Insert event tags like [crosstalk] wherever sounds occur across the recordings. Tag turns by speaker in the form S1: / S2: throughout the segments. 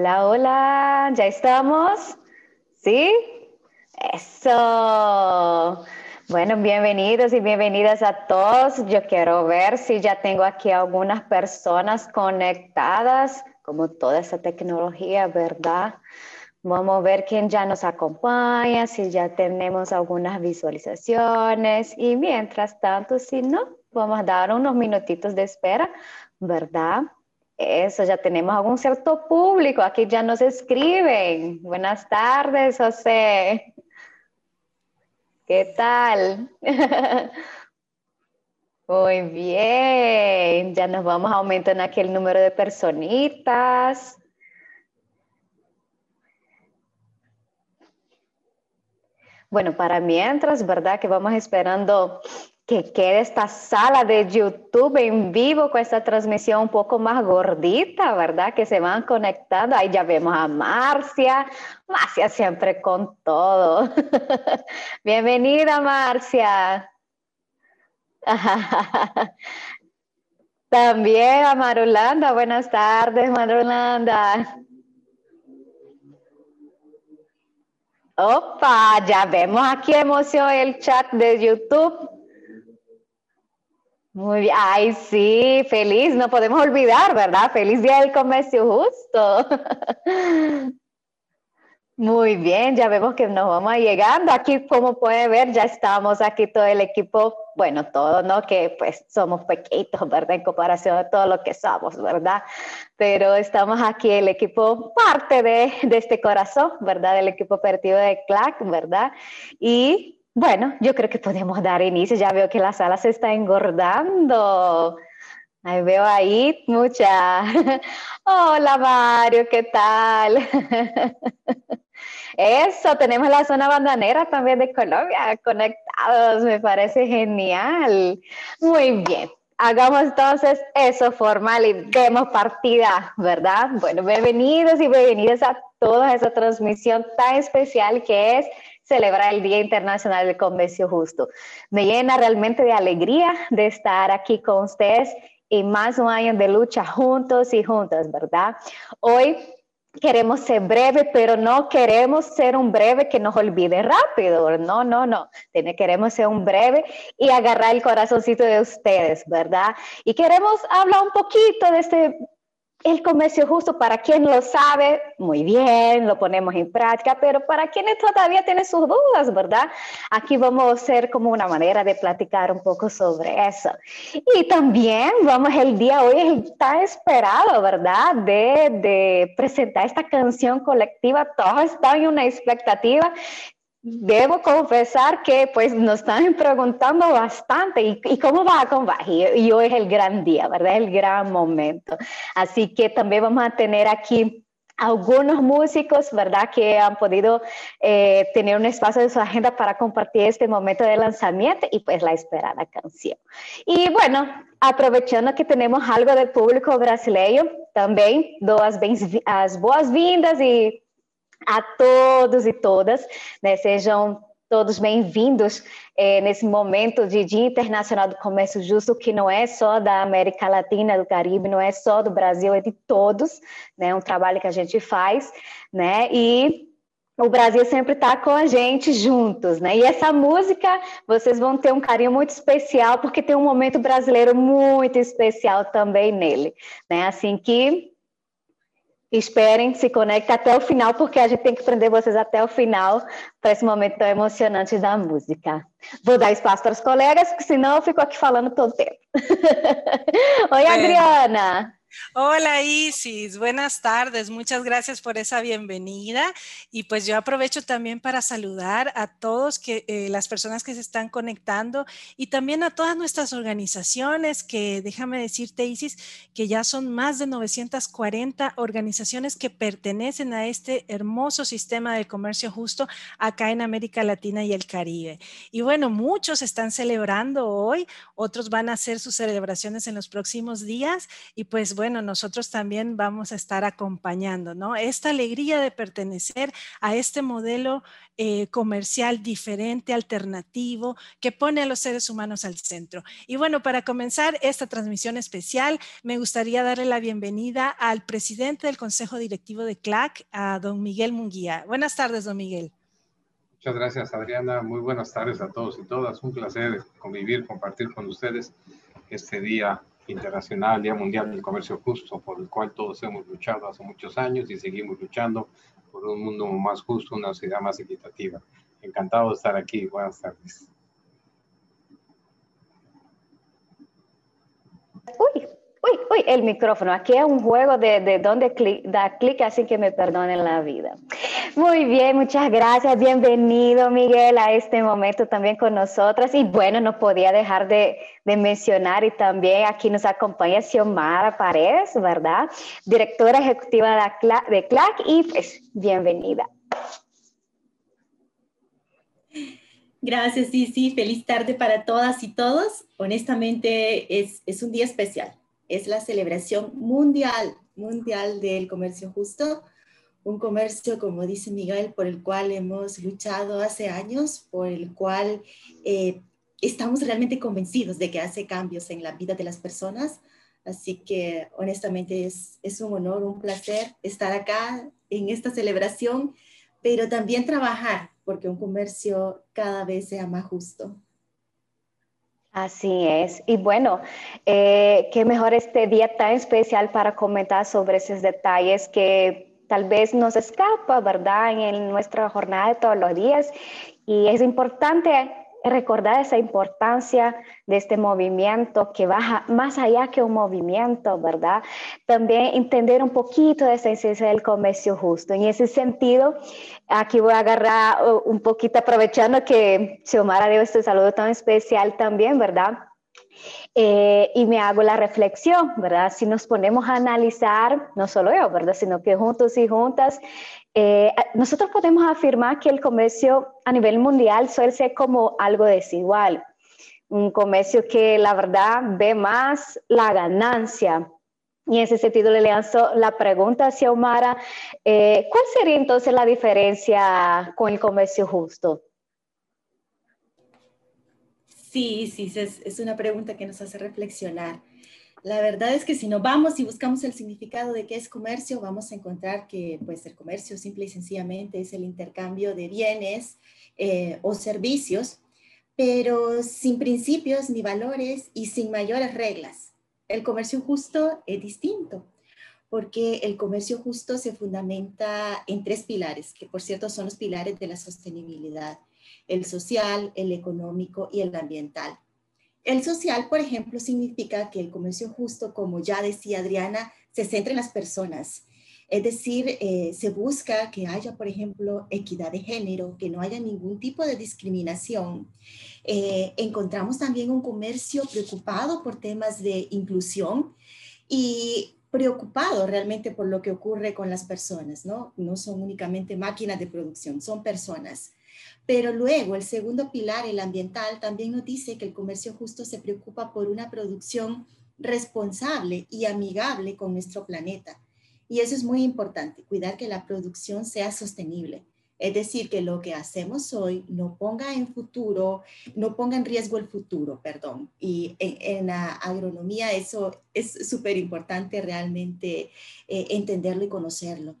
S1: Hola, hola, ¿ya estamos? ¿Sí? Eso. Bueno, bienvenidos y bienvenidas a todos. Yo quiero ver si ya tengo aquí algunas personas conectadas, como toda esa tecnología, ¿verdad? Vamos a ver quién ya nos acompaña, si ya tenemos algunas visualizaciones y mientras tanto, si no, vamos a dar unos minutitos de espera, ¿verdad? Eso, ya tenemos algún cierto público, aquí ya nos escriben. Buenas tardes, José. ¿Qué tal? [laughs] Muy bien, ya nos vamos aumentando aquí el número de personitas. Bueno, para mientras, ¿verdad? Que vamos esperando que quede esta sala de YouTube en vivo con esta transmisión un poco más gordita, ¿verdad? Que se van conectando. Ahí ya vemos a Marcia. Marcia siempre con todo. [laughs] Bienvenida, Marcia. [laughs] También a Marulanda. Buenas tardes, Marulanda. Opa, ya vemos aquí emoción el chat de YouTube. Muy bien, ay sí, feliz, no podemos olvidar, ¿verdad? Feliz Día del Comercio Justo. [laughs] Muy bien, ya vemos que nos vamos llegando. Aquí, como puede ver, ya estamos aquí todo el equipo, bueno, todo, ¿no? Que pues somos pequeñitos, ¿verdad? En comparación a todo lo que somos, ¿verdad? Pero estamos aquí, el equipo, parte de, de este corazón, ¿verdad? Del equipo operativo de CLAC, ¿verdad? Y bueno, yo creo que podemos dar inicio. Ya veo que la sala se está engordando. Ahí veo ahí mucha. [laughs] Hola Mario, ¿qué tal? [laughs] Eso, tenemos la zona bandanera también de Colombia conectados, me parece genial. Muy bien, hagamos entonces eso formal y demos partida, ¿verdad? Bueno, bienvenidos y bienvenidas a toda esa transmisión tan especial que es celebrar el Día Internacional del Comercio Justo. Me llena realmente de alegría de estar aquí con ustedes y más un año de lucha juntos y juntas, ¿verdad? Hoy queremos ser breve, pero no queremos ser un breve que nos olvide rápido. No, no, no. Queremos ser un breve y agarrar el corazoncito de ustedes, ¿verdad? Y queremos hablar un poquito de este el comercio justo, para quien lo sabe, muy bien, lo ponemos en práctica, pero para quienes todavía tienen sus dudas, ¿verdad? Aquí vamos a hacer como una manera de platicar un poco sobre eso. Y también vamos el día hoy está esperado, ¿verdad? De, de presentar esta canción colectiva. Todos están en una expectativa Debo confesar que pues nos están preguntando bastante y, cómo va con Baji y hoy es el gran día, ¿verdad? El gran momento. Así que también vamos a tener aquí algunos músicos, ¿verdad? Que han podido eh, tener un espacio de su agenda para compartir este momento de lanzamiento y pues la esperada canción. Y bueno, aprovechando que tenemos algo del público brasileño, también dos boas-vindas y a todos e todas, né? Sejam todos bem-vindos é, nesse momento de Dia Internacional do Comércio Justo, que não é só da América Latina, do Caribe, não é só do Brasil, é de todos, né? Um trabalho que a gente faz, né? E o Brasil sempre está com a gente juntos, né? E essa música vocês vão ter um carinho muito especial, porque tem um momento brasileiro muito especial também nele, né? Assim que Esperem, se conectem até o final, porque a gente tem que prender vocês até o final para esse momento tão emocionante da música. Vou dar espaço para os colegas, porque senão eu fico aqui falando todo o tempo. [laughs] Oi, Adriana.
S2: Hola Isis, buenas tardes, muchas gracias por esa bienvenida. Y pues yo aprovecho también para saludar a todos que, eh, las personas que se están conectando y también a todas nuestras organizaciones que déjame decirte Isis que ya son más de 940 organizaciones que pertenecen a este hermoso sistema de comercio justo acá en América Latina y el Caribe. Y bueno, muchos están celebrando hoy, otros van a hacer sus celebraciones en los próximos días. Y pues bueno, nosotros también vamos a estar acompañando, ¿no? Esta alegría de pertenecer a este modelo eh, comercial diferente, alternativo, que pone a los seres humanos al centro. Y bueno, para comenzar esta transmisión especial, me gustaría darle la bienvenida al presidente del Consejo Directivo de CLAC, a don Miguel Munguía. Buenas tardes, don Miguel.
S3: Muchas gracias, Adriana. Muy buenas tardes a todos y todas. Un placer convivir, compartir con ustedes este Día Internacional, Día Mundial del Comercio Justo, por el cual todos hemos luchado hace muchos años y seguimos luchando por un mundo más justo, una sociedad más equitativa. Encantado de estar aquí. Buenas tardes.
S1: Uy, uy, uy, el micrófono. Aquí es un juego de, de donde da clic, así que me perdonen la vida. Muy bien, muchas gracias. Bienvenido, Miguel, a este momento también con nosotras. Y bueno, no podía dejar de, de mencionar y también aquí nos acompaña Xiomara Paredes, ¿verdad? Directora ejecutiva de CLAC y pues bienvenida.
S4: Gracias, sí, sí, feliz tarde para todas y todos. Honestamente es, es un día especial. Es la celebración mundial, mundial del comercio justo un comercio, como dice Miguel, por el cual hemos luchado hace años, por el cual eh, estamos realmente convencidos de que hace cambios en la vida de las personas. Así que honestamente es, es un honor, un placer estar acá en esta celebración, pero también trabajar porque un comercio cada vez sea más justo.
S1: Así es. Y bueno, eh, qué mejor este día tan especial para comentar sobre esos detalles que tal vez nos escapa, ¿verdad? En nuestra jornada de todos los días. Y es importante recordar esa importancia de este movimiento que va más allá que un movimiento, ¿verdad? También entender un poquito de esa esencia del comercio justo. En ese sentido, aquí voy a agarrar uh, un poquito, aprovechando que Xiomara dio este saludo tan especial también, ¿verdad? Eh, y me hago la reflexión, ¿verdad? Si nos ponemos a analizar, no solo yo, ¿verdad? Sino que juntos y juntas, eh, nosotros podemos afirmar que el comercio a nivel mundial suele ser como algo desigual. Un comercio que la verdad ve más la ganancia, y en ese sentido le lanzo la pregunta a Omara, eh, ¿cuál sería entonces la diferencia con el comercio justo?
S4: Sí, sí, es, una pregunta que nos hace reflexionar. La verdad es que si nos vamos y buscamos el significado de qué es comercio, vamos a encontrar que pues el comercio simple y sencillamente es el intercambio de bienes eh, o servicios, pero sin principios ni valores y sin mayores reglas. El comercio justo es distinto porque el comercio justo se fundamenta en tres pilares, que por cierto son los pilares de la sostenibilidad el social, el económico y el ambiental. El social, por ejemplo, significa que el comercio justo, como ya decía Adriana, se centra en las personas. Es decir, eh, se busca que haya, por ejemplo, equidad de género, que no haya ningún tipo de discriminación. Eh, encontramos también un comercio preocupado por temas de inclusión y preocupado realmente por lo que ocurre con las personas, ¿no? No son únicamente máquinas de producción, son personas. Pero luego el segundo pilar, el ambiental, también nos dice que el comercio justo se preocupa por una producción responsable y amigable con nuestro planeta. Y eso es muy importante, cuidar que la producción sea sostenible. Es decir, que lo que hacemos hoy no ponga en futuro, no ponga en riesgo el futuro, perdón. Y en, la agronomía eso es súper importante realmente eh, entenderlo y conocerlo.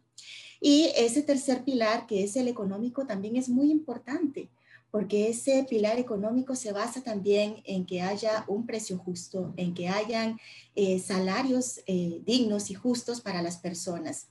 S4: Y ese tercer pilar, que es el económico, también es muy importante, porque ese pilar económico se basa también en que haya un precio justo, en que hayan eh, salarios eh, dignos y justos para las personas.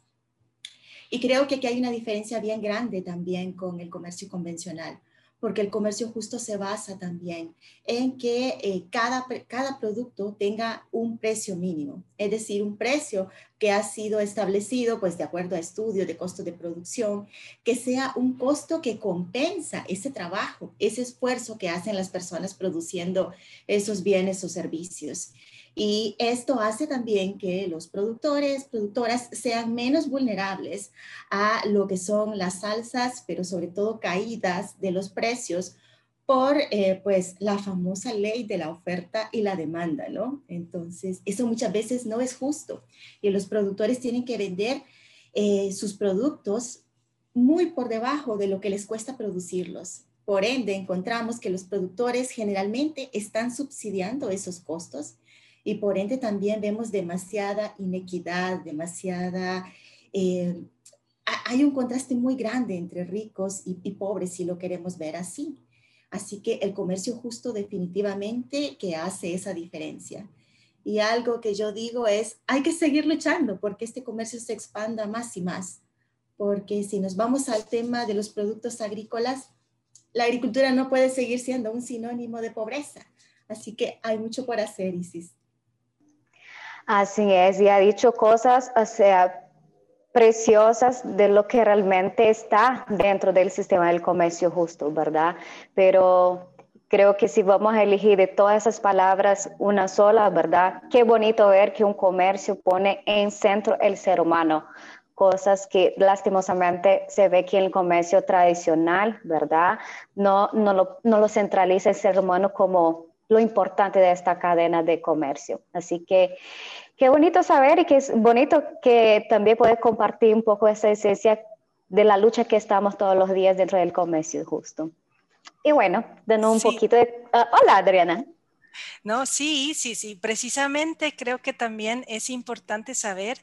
S4: Y creo que aquí hay una diferencia bien grande también con el comercio convencional porque el comercio justo se basa también en que eh, cada, cada producto tenga un precio mínimo, es decir, un precio que ha sido establecido pues de acuerdo a estudios de costo de producción, que sea un costo que compensa ese trabajo, ese esfuerzo que hacen las personas produciendo esos bienes o servicios. Y esto hace también que los productores, productoras sean menos vulnerables a lo que son las alzas, pero sobre todo caídas de los precios por eh, pues la famosa ley de la oferta y la demanda, ¿no? Entonces, eso muchas veces no es justo y los productores tienen que vender eh, sus productos muy por debajo de lo que les cuesta producirlos. Por ende, encontramos que los productores generalmente están subsidiando esos costos y por ende también vemos demasiada inequidad, demasiada... Eh, hay un contraste muy grande entre ricos y, y pobres si lo queremos ver así. Así que el comercio justo definitivamente que hace esa diferencia. Y algo que yo digo es, hay que seguir luchando porque este comercio se expanda más y más. Porque si nos vamos al tema de los productos agrícolas, la agricultura no puede seguir siendo un sinónimo de pobreza. Así que hay mucho por hacer, Isis.
S1: Así es, y ha dicho cosas, o sea, preciosas de lo que realmente está dentro del sistema del comercio justo, ¿verdad? Pero creo que si vamos a elegir de todas esas palabras una sola, ¿verdad? Qué bonito ver que un comercio pone en centro el ser humano, cosas que lastimosamente se ve que el comercio tradicional, ¿verdad? No, no, lo, no lo centraliza el ser humano como lo importante de esta cadena de comercio. Así que Qué bonito saber y que es bonito que también puedes compartir un poco esa esencia de la lucha que estamos todos los días dentro del comercio justo. Y bueno, dando un poquito de... Ah, hola, Adriana.
S2: No, sí, sí, sí. Precisamente creo que también es importante saber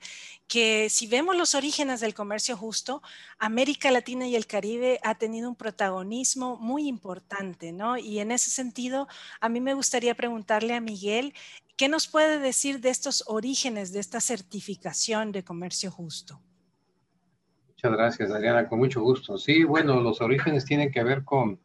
S2: que si vemos los orígenes del comercio justo, América Latina y el Caribe ha tenido un protagonismo muy importante, ¿no? Y en ese sentido, a mí me gustaría preguntarle a Miguel ¿Qué nos puede decir de estos orígenes de esta certificación de comercio justo?
S3: Muchas gracias, Adriana, con mucho gusto. Sí, bueno, los orígenes tienen que ver con,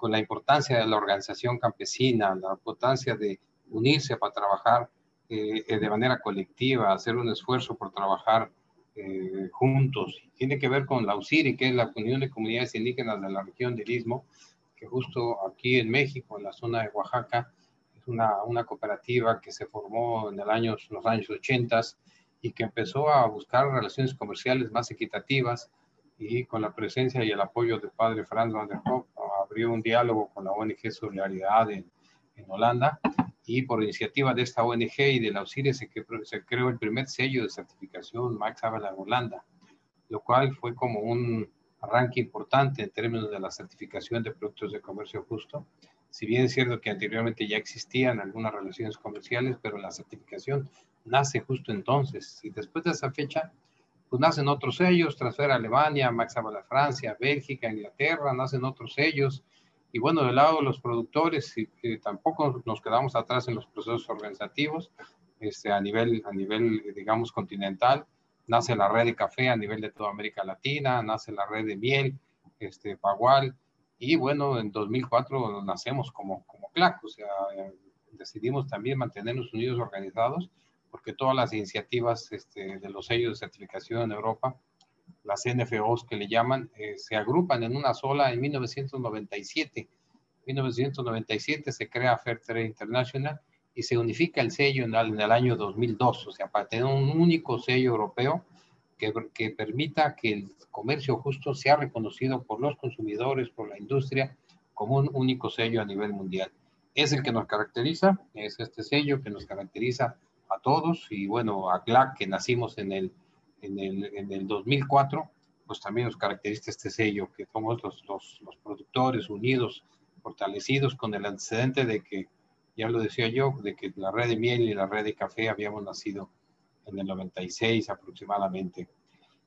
S3: con la importancia de la organización campesina, la importancia de unirse para trabajar eh, de manera colectiva, hacer un esfuerzo por trabajar eh, juntos. Tiene que ver con la UCIRI, que es la Unión de Comunidades Indígenas de la región del Istmo, que justo aquí en México, en la zona de Oaxaca, una, una cooperativa que se formó en los años 80 y que empezó a buscar relaciones comerciales más equitativas y con la presencia y el apoyo del padre Franz van der abrió un diálogo con la ONG Solidaridad en, en Holanda y por iniciativa de esta ONG y de la auxilio se, se creó el primer sello de certificación Max Havelaar Holanda, lo cual fue como un arranque importante en términos de la certificación de productos de comercio justo si bien es cierto que anteriormente ya existían algunas relaciones comerciales, pero la certificación nace justo entonces. Y después de esa fecha, pues nacen otros sellos, Transfer Alemania, Max la Francia, Bélgica, Inglaterra, nacen otros sellos. Y bueno, del lado de los productores, y, tampoco nos quedamos atrás en los procesos organizativos, este, a, nivel, a nivel, digamos, continental. Nace la red de café a nivel de toda América Latina, nace la red de miel, este, Pagual, y bueno, en 2004 nacemos como, como CLAC, o sea, decidimos también mantenernos unidos organizados, porque todas las iniciativas este, de los sellos de certificación en Europa, las NFOs que le llaman, eh, se agrupan en una sola en 1997. En 1997 se crea Fair Trade International y se unifica el sello en el año 2002, o sea, para tener un único sello europeo que, permita que el comercio justo sea reconocido por los consumidores, por la industria, como un único sello a nivel mundial. Es el que nos caracteriza, es este sello que nos caracteriza a todos y bueno, a GLAC que nacimos en el, en el, en el 2004, pues también nos caracteriza este sello, que somos los, los, los productores unidos, fortalecidos con el antecedente de que, ya lo decía yo, de que la red de miel y la red de café habíamos nacido en el 96 aproximadamente.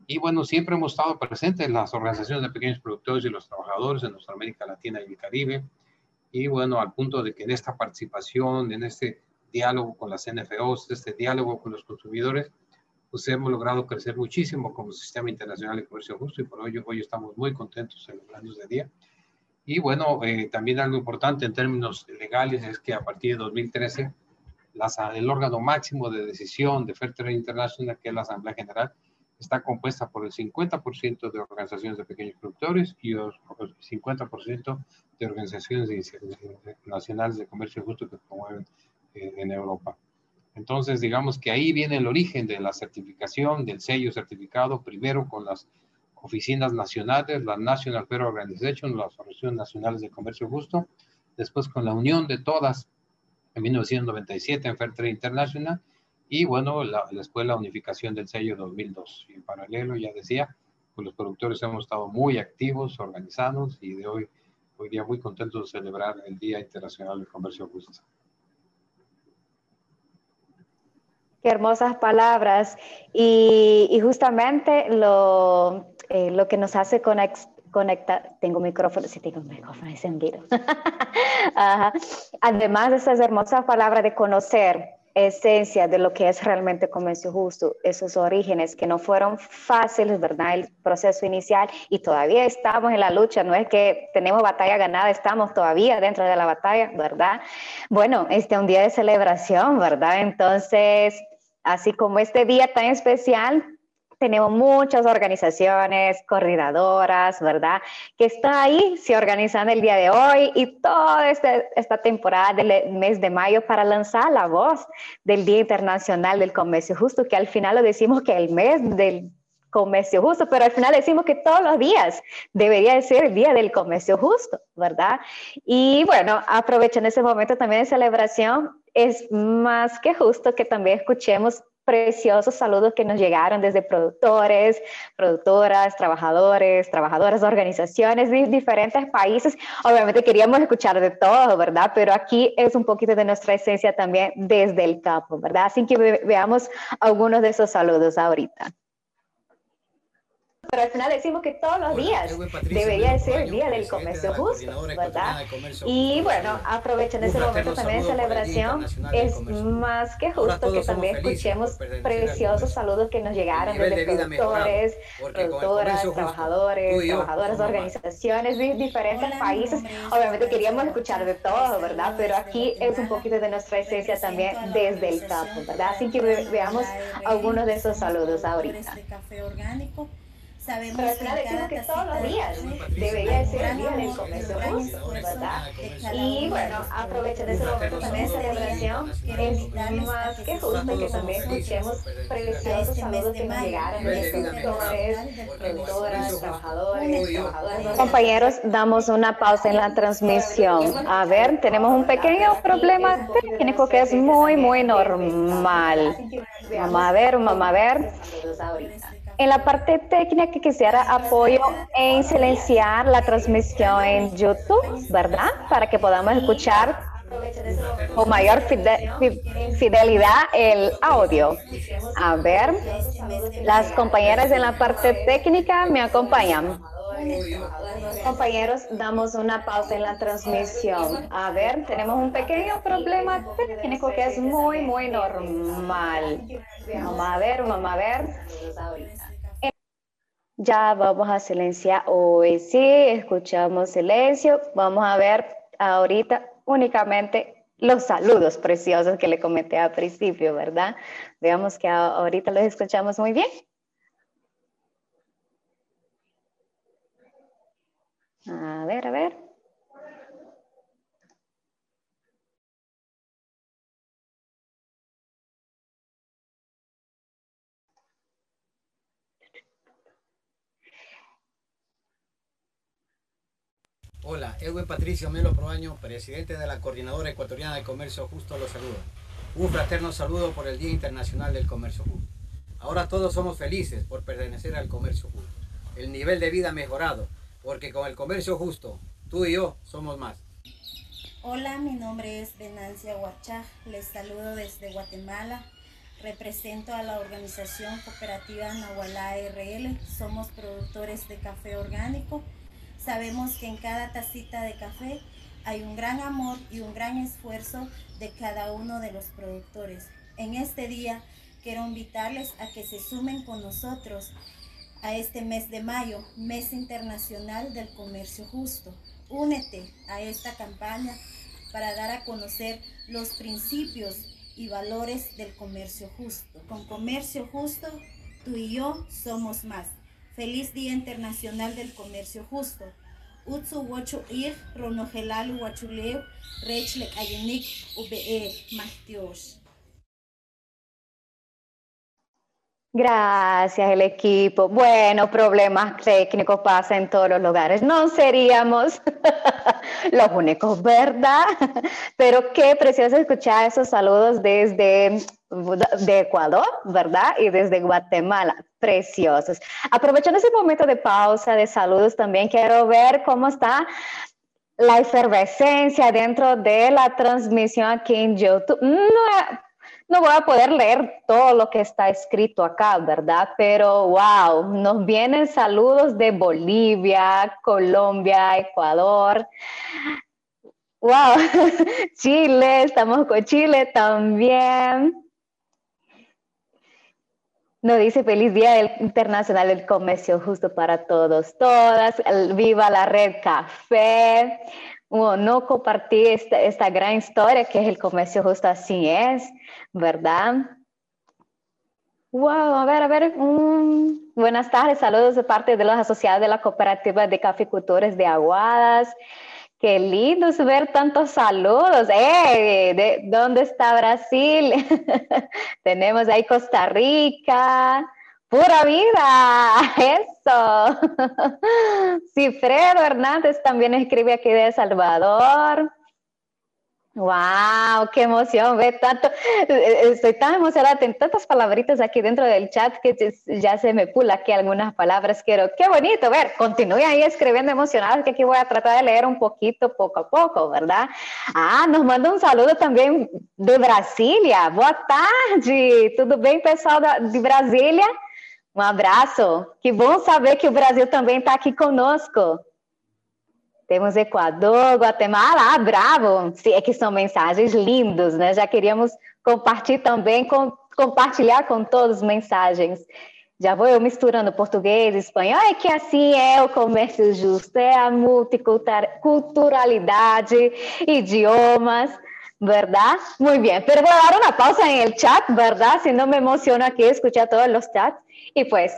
S3: Y bueno, siempre hemos estado presentes en las organizaciones de pequeños productores y los trabajadores en nuestra América Latina y el Caribe. Y bueno, al punto de que en esta participación, en este diálogo con las NFOs, este diálogo con los consumidores, pues hemos logrado crecer muchísimo como sistema internacional de comercio justo y por ello hoy estamos muy contentos años de día. Y bueno, eh, también algo importante en términos legales es que a partir de 2013 el órgano máximo de decisión de Fair Trade International, que es la Asamblea General, está compuesta por el 50% de organizaciones de pequeños productores y el 50% de organizaciones nacionales de comercio justo que promueven eh, en Europa. Entonces, digamos que ahí viene el origen de la certificación, del sello certificado, primero con las oficinas nacionales, la National Fair Organization, las Asociaciones Nacionales de Comercio Justo, después con la unión de todas en 1997 en Fair Trade International y bueno, la, después la unificación del sello 2002. Y en paralelo, ya decía, pues los productores hemos estado muy activos, organizados y de hoy, hoy día muy contentos de celebrar el Día Internacional del Comercio Justo.
S1: Hermosas palabras. Y, justamente lo, eh, lo, que nos hace conectar, tengo micrófono, sí tengo micrófono encendido. [laughs] Además de esas hermosas palabras de conocer esencia de lo que es realmente comercio justo, esos orígenes que no fueron fáciles, ¿verdad? El proceso inicial y todavía estamos en la lucha, no es que tenemos batalla ganada, estamos todavía dentro de la batalla, ¿verdad? Bueno, este es un día de celebración, ¿verdad? Entonces, así como este día tan especial, tenemos muchas organizaciones, coordinadoras, ¿verdad? Que están ahí, se organizan el día de hoy y toda este, esta temporada del mes de mayo para lanzar la voz del Día Internacional del Comercio Justo, que al final lo decimos que el mes del comercio justo, pero al final decimos que todos los días debería ser el día del comercio justo, ¿verdad? Y bueno, aprovechen ese momento también de celebración. Es más que justo que también escuchemos preciosos saludos que nos llegaron desde productores, productoras, trabajadores, trabajadoras organizaciones de diferentes países. Obviamente queríamos escuchar de todo, ¿verdad? Pero aquí es un poquito de nuestra esencia también desde el campo, ¿verdad? Así que veamos algunos de esos saludos ahorita pero al final decimos que todos los días debería ser el día del comercio justo, ¿verdad? Y bueno, aprovechen ese momento también de celebración. Es más que justo que también escuchemos preciosos saludos que nos llegaron desde productores, productoras, trabajadores, trabajadoras de organizaciones de diferentes países. Obviamente queríamos escuchar de todo, ¿verdad? Pero aquí es un poquito de nuestra esencia también desde el campo, ¿verdad? Así que veamos algunos de esos saludos ahorita.
S4: Sabemos Pero que cada que todos los días debería ser el día del comercio justo, ¿verdad?
S1: Y bueno, aprovechen ese momento también de celebración. Es más que justo que también escuchemos preciosos saludos que nos llegaron de productores, productoras, trabajadores, trabajadoras. Compañeros, damos una pausa en la transmisión. A ver, tenemos un pequeño problema técnico que es muy, muy normal. Vamos a ver, vamos a ver. En la parte técnica quisiera apoyo en silenciar la transmisión en YouTube, ¿verdad? Para que podamos escuchar con mayor fidelidad el audio. A ver, las compañeras en la parte técnica me acompañan. Compañeros, damos una pausa en la transmisión. A ver, tenemos un pequeño problema técnico que es muy, muy normal. Vamos a ver, vamos a ver. Ya vamos a silenciar hoy. Sí, escuchamos silencio. Vamos a ver ahorita únicamente los saludos preciosos que le comenté al principio, ¿verdad? Veamos que ahorita los escuchamos muy bien. A ver, a ver.
S5: Hola, Edwin Patricio Melo Proaño, presidente de la Coordinadora Ecuatoriana de Comercio Justo, los saluda. Un fraterno saludo por el Día Internacional del Comercio Justo. Ahora todos somos felices por pertenecer al comercio justo. El nivel de vida mejorado, porque con el comercio justo, tú y yo somos más.
S6: Hola, mi nombre es Venancia Huachá, les saludo desde Guatemala. Represento a la organización cooperativa Nahualá RL. Somos productores de café orgánico Sabemos que en cada tacita de café hay un gran amor y un gran esfuerzo de cada uno de los productores. En este día quiero invitarles a que se sumen con nosotros a este mes de mayo, mes internacional del comercio justo. Únete a esta campaña para dar a conocer los principios y valores del comercio justo. Con comercio justo, tú y yo somos más. Feliz Día Internacional del Comercio Justo. Utsu wachu ir ronogelalu wachuleu rechle ayenik ube mahtios.
S1: Gracias, el equipo. Bueno, problemas técnicos pasan en todos los lugares. No seríamos [laughs] los únicos, ¿verdad? Pero qué precioso escuchar esos saludos desde de Ecuador, ¿verdad? Y desde Guatemala. Preciosos. Aprovechando ese momento de pausa, de saludos, también quiero ver cómo está la efervescencia dentro de la transmisión aquí en YouTube. No, no voy a poder leer todo lo que está escrito acá, ¿verdad? Pero wow, nos vienen saludos de Bolivia, Colombia, Ecuador. Wow, [laughs] Chile, estamos con Chile también. Nos dice feliz Día Internacional del Comercio Justo para todos, todas. Viva la red café. No compartí esta, esta gran historia que es el comercio justo así es, ¿verdad? Wow, a ver, a ver. buenas tardes, saludos de parte de los asociados de la Cooperativa de Caficultores de Aguadas. Qué lindo ver tantos saludos. ¡Eh! ¿De dónde está Brasil? [laughs] Tenemos ahí Costa Rica. Pura vida. [laughs] Eso. Cifredo [laughs] Hernández también escribe aquí de Salvador. ¡Wow! ¡Qué emoción! Ve tanto, estoy tan emocionada, tengo tantas palabritas aquí dentro del chat que ya se me pula aquí algunas palabras. Quiero, qué bonito, ver, continúe ahí escribiendo emocionados que aquí voy a tratar de leer un poquito, poco a poco, ¿verdad? Ah, nos manda un saludo también de Brasilia. Boa tarde! Tudo bem, pessoal de Brasília? Um abraço. Que bom saber que o Brasil também está aqui conosco. Temos Equador, Guatemala, ah, bravo! É que são mensagens lindas, né? Já queríamos compartilhar também, com, compartilhar com todos mensagens. Já vou eu misturando português, espanhol, é que assim é o comércio justo, é a multiculturalidade, idiomas, ¿verdad? Muy bien, pero voy a dar una pausa en el chat, ¿verdad? Si no me emociono aquí escuchar todos los chats y pues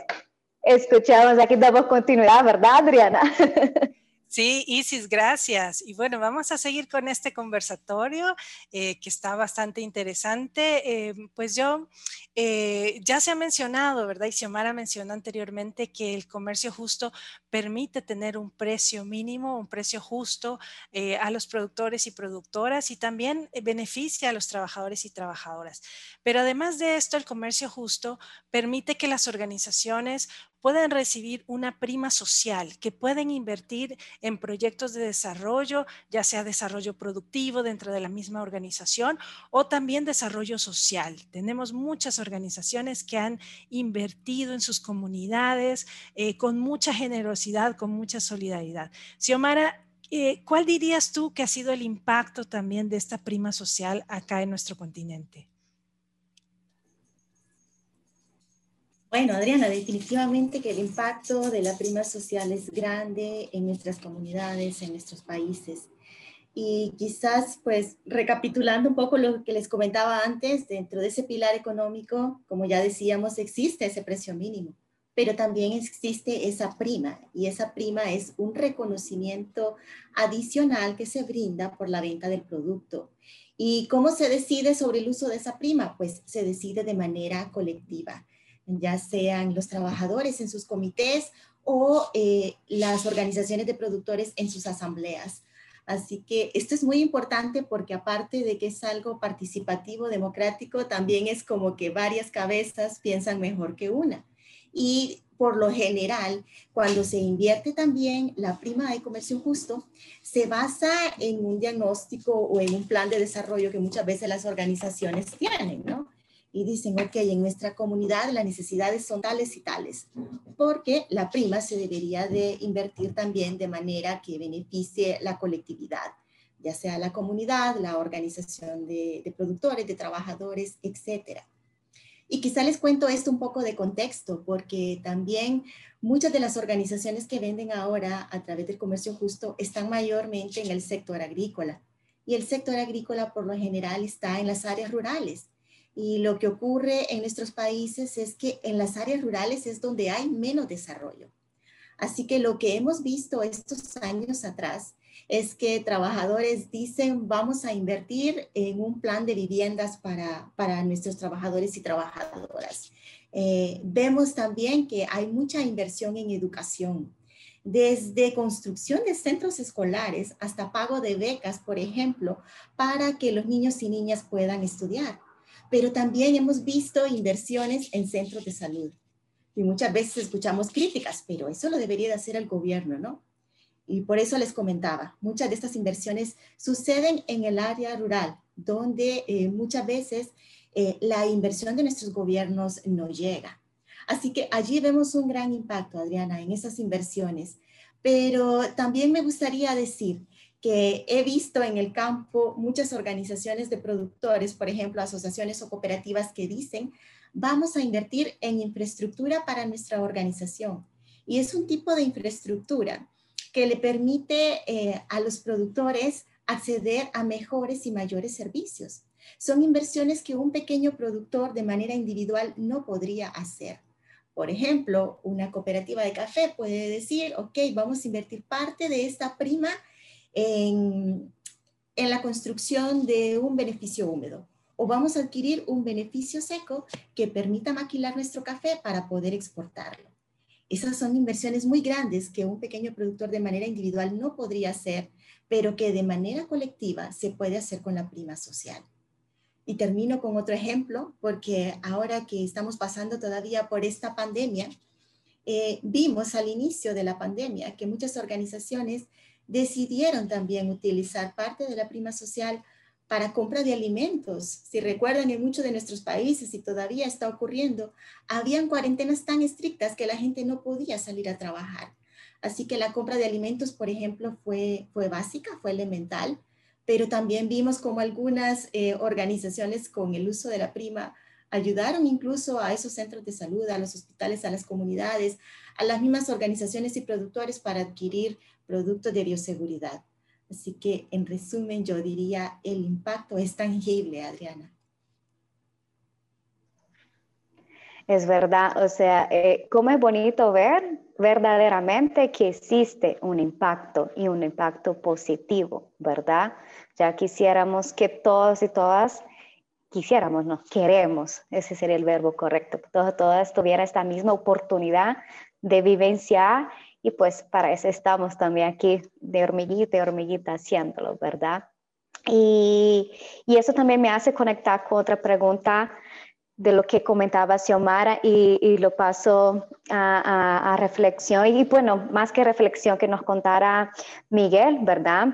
S1: escuchamos, aquí damos continuidad, ¿verdad, Adriana? [laughs]
S2: Sí, Isis, gracias. Y bueno, vamos a seguir con este conversatorio eh, que está bastante interesante. Eh, pues yo, eh, ya se ha mencionado, ¿verdad? Y Xiomara mencionó anteriormente que el comercio justo permite tener un precio mínimo, un precio justo a los productores y productoras y también beneficia a los trabajadores y trabajadoras. Pero además de esto, el comercio justo permite que las organizaciones pueden recibir una prima social, que pueden invertir en proyectos de desarrollo, ya sea desarrollo productivo dentro de la misma organización o también desarrollo social. Tenemos muchas organizaciones que han invertido en sus comunidades eh, con mucha generosidad, con mucha solidaridad. Xiomara, eh, ¿cuál dirías tú que ha sido el impacto también de esta prima social acá en nuestro continente?
S4: Bueno, Adriana, definitivamente que el impacto de la prima social es grande en nuestras comunidades, en nuestros países. Y quizás, pues, recapitulando un poco lo que les comentaba antes, dentro de ese pilar económico, como ya decíamos, existe ese precio mínimo, pero también existe esa prima, y esa prima es un reconocimiento adicional que se brinda por la venta del producto. ¿Y cómo se decide sobre el uso de esa prima? Pues se decide de manera colectiva ya sean los trabajadores en sus comités o eh, las organizaciones de productores en sus asambleas. Así que esto es muy importante porque aparte de que es algo participativo, democrático, también es como que varias cabezas piensan mejor que una. Y por lo general, cuando se invierte también la prima de comercio justo, se basa en un diagnóstico o en un plan de desarrollo que muchas veces las organizaciones tienen, ¿no? Y dicen, ok, en nuestra comunidad las necesidades son tales y tales, porque la prima se debería de invertir también de manera que beneficie la colectividad, ya sea la comunidad, la organización de, de productores, de trabajadores, etcétera. Y quizá les cuento esto un poco de contexto, porque también muchas de las organizaciones que venden ahora a través del comercio justo están mayormente en el sector agrícola. Y el sector agrícola por lo general está en las áreas rurales. Y lo que ocurre en nuestros países es que en las áreas rurales es donde hay menos desarrollo. Así que lo que hemos visto estos años atrás es que trabajadores dicen vamos a invertir en un plan de viviendas para, para nuestros trabajadores y trabajadoras. Eh, vemos también que hay mucha inversión en educación, desde construcción de centros escolares hasta pago de becas, por ejemplo, para que los niños y niñas puedan estudiar. Pero también hemos visto inversiones en centros de salud. Y muchas veces escuchamos críticas, pero eso lo debería de hacer el gobierno, ¿no? Y por eso les comentaba, muchas de estas inversiones suceden en el área rural, donde eh, muchas veces eh, la inversión de nuestros gobiernos no llega. Así que allí vemos un gran impacto, Adriana, en esas inversiones. Pero también me gustaría decir que he visto en el campo muchas organizaciones de productores, por ejemplo, asociaciones o cooperativas que dicen, vamos a invertir en infraestructura para nuestra organización. Y es un tipo de infraestructura que le permite eh, a los productores acceder a mejores y mayores servicios. Son inversiones que un pequeño productor de manera individual no podría hacer. Por ejemplo, una cooperativa de café puede decir, ok, vamos a invertir parte de esta prima en, en la construcción de un beneficio húmedo o vamos a adquirir un beneficio seco que permita maquilar nuestro café para poder exportarlo. Esas son inversiones muy grandes que un pequeño productor de manera individual no podría hacer, pero que de manera colectiva se puede hacer con la prima social. Y termino con otro ejemplo, porque ahora que estamos pasando todavía por esta pandemia, eh, vimos al inicio de la pandemia que muchas organizaciones decidieron también utilizar parte de la prima social para compra de alimentos. Si recuerdan, en muchos de nuestros países, y todavía está ocurriendo, habían cuarentenas tan estrictas que la gente no podía salir a trabajar. Así que la compra de alimentos, por ejemplo, fue, fue básica, fue elemental, pero también vimos como algunas eh, organizaciones con el uso de la prima ayudaron incluso a esos centros de salud, a los hospitales, a las comunidades, a las mismas organizaciones y productores para adquirir productos de bioseguridad. Así que en resumen yo diría el impacto es tangible, Adriana.
S1: Es verdad, o sea, eh, cómo es bonito ver verdaderamente que existe un impacto y un impacto positivo, ¿verdad? Ya quisiéramos que todos y todas quisiéramos, no, queremos, ese sería el verbo correcto, que todos, todas tuvieran esta misma oportunidad de vivenciar y pues para eso estamos también aquí de hormiguita y hormiguita haciéndolo, ¿verdad? Y, y, eso también me hace conectar con otra pregunta de lo que comentaba Xiomara y, y lo paso a, a, reflexión y bueno, más que reflexión que nos contara Miguel, ¿verdad?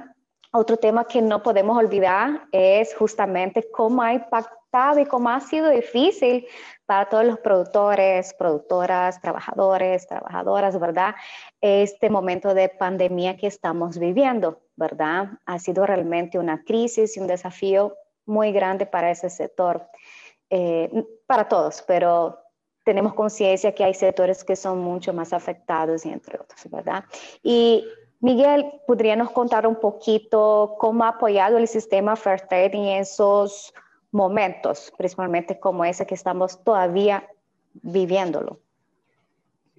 S1: Otro tema que no podemos olvidar es justamente cómo ha impactado y cómo ha sido difícil para todos los productores, productoras, trabajadores, trabajadoras, ¿verdad? Este momento de pandemia que estamos viviendo, ¿verdad? Ha sido realmente una crisis y un desafío muy grande para ese sector, eh, para todos, pero tenemos conciencia que hay sectores que son mucho más afectados y entre otros, ¿verdad? Y Miguel, ¿podríamos contar un poquito cómo ha apoyado el sistema Fair Trade en esos momentos, principalmente como ese que estamos todavía viviéndolo.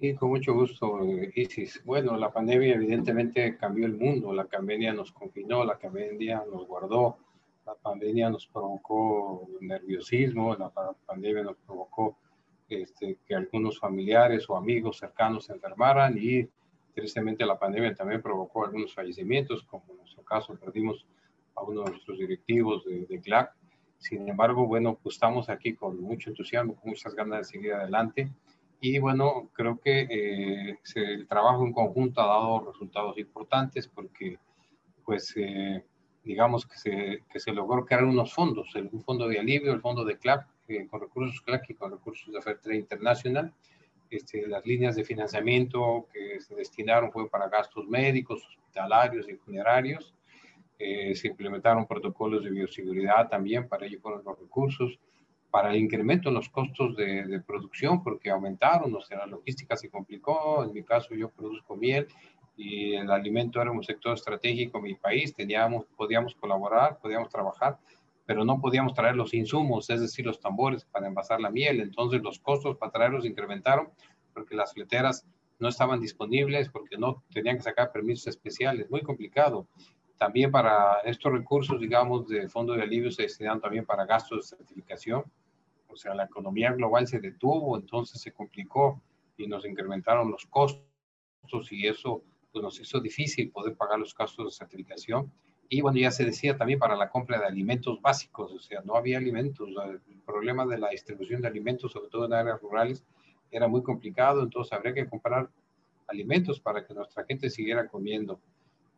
S3: Sí, con mucho gusto, Isis. Bueno, la pandemia evidentemente cambió el mundo, la pandemia nos confinó, la pandemia nos guardó, la pandemia nos provocó nerviosismo, la pandemia nos provocó este, que algunos familiares o amigos cercanos se enfermaran y tristemente la pandemia también provocó algunos fallecimientos, como en nuestro caso perdimos a uno de nuestros directivos de, de CLAC, sin embargo, bueno, pues estamos aquí con mucho entusiasmo, con muchas ganas de seguir adelante. Y bueno, creo que eh, el trabajo en conjunto ha dado resultados importantes porque, pues, eh, digamos que se, que se logró crear unos fondos, un fondo de alivio, el fondo de CLAP, eh, con recursos CLAP y con recursos de Fairtrade Internacional. Este, las líneas de financiamiento que se destinaron fueron para gastos médicos, hospitalarios y funerarios. Eh, se implementaron protocolos de bioseguridad también, para ello fueron los recursos, para el incremento en los costos de, producción, porque aumentaron, o sea, la logística se complicó, en mi caso yo produzco miel y el alimento era un sector estratégico en mi país, teníamos, podíamos colaborar, podíamos trabajar, pero no podíamos traer los insumos, es decir, los tambores para envasar la miel, entonces los costos para traerlos incrementaron porque las fleteras no estaban disponibles, porque no tenían que sacar permisos especiales, muy complicado. También para estos recursos, digamos, de fondo de alivio se destinan también para gastos de certificación. o sea, la economía global se detuvo, entonces se complicó y nos incrementaron los costos y eso pues, nos hizo difícil poder pagar los gastos de certificación. Y bueno, ya se decía también para la compra de alimentos básicos, o sea, no había alimentos. El problema de la distribución de alimentos, sobre todo en áreas rurales, era muy complicado, entonces habría que comprar alimentos para que nuestra gente siguiera comiendo.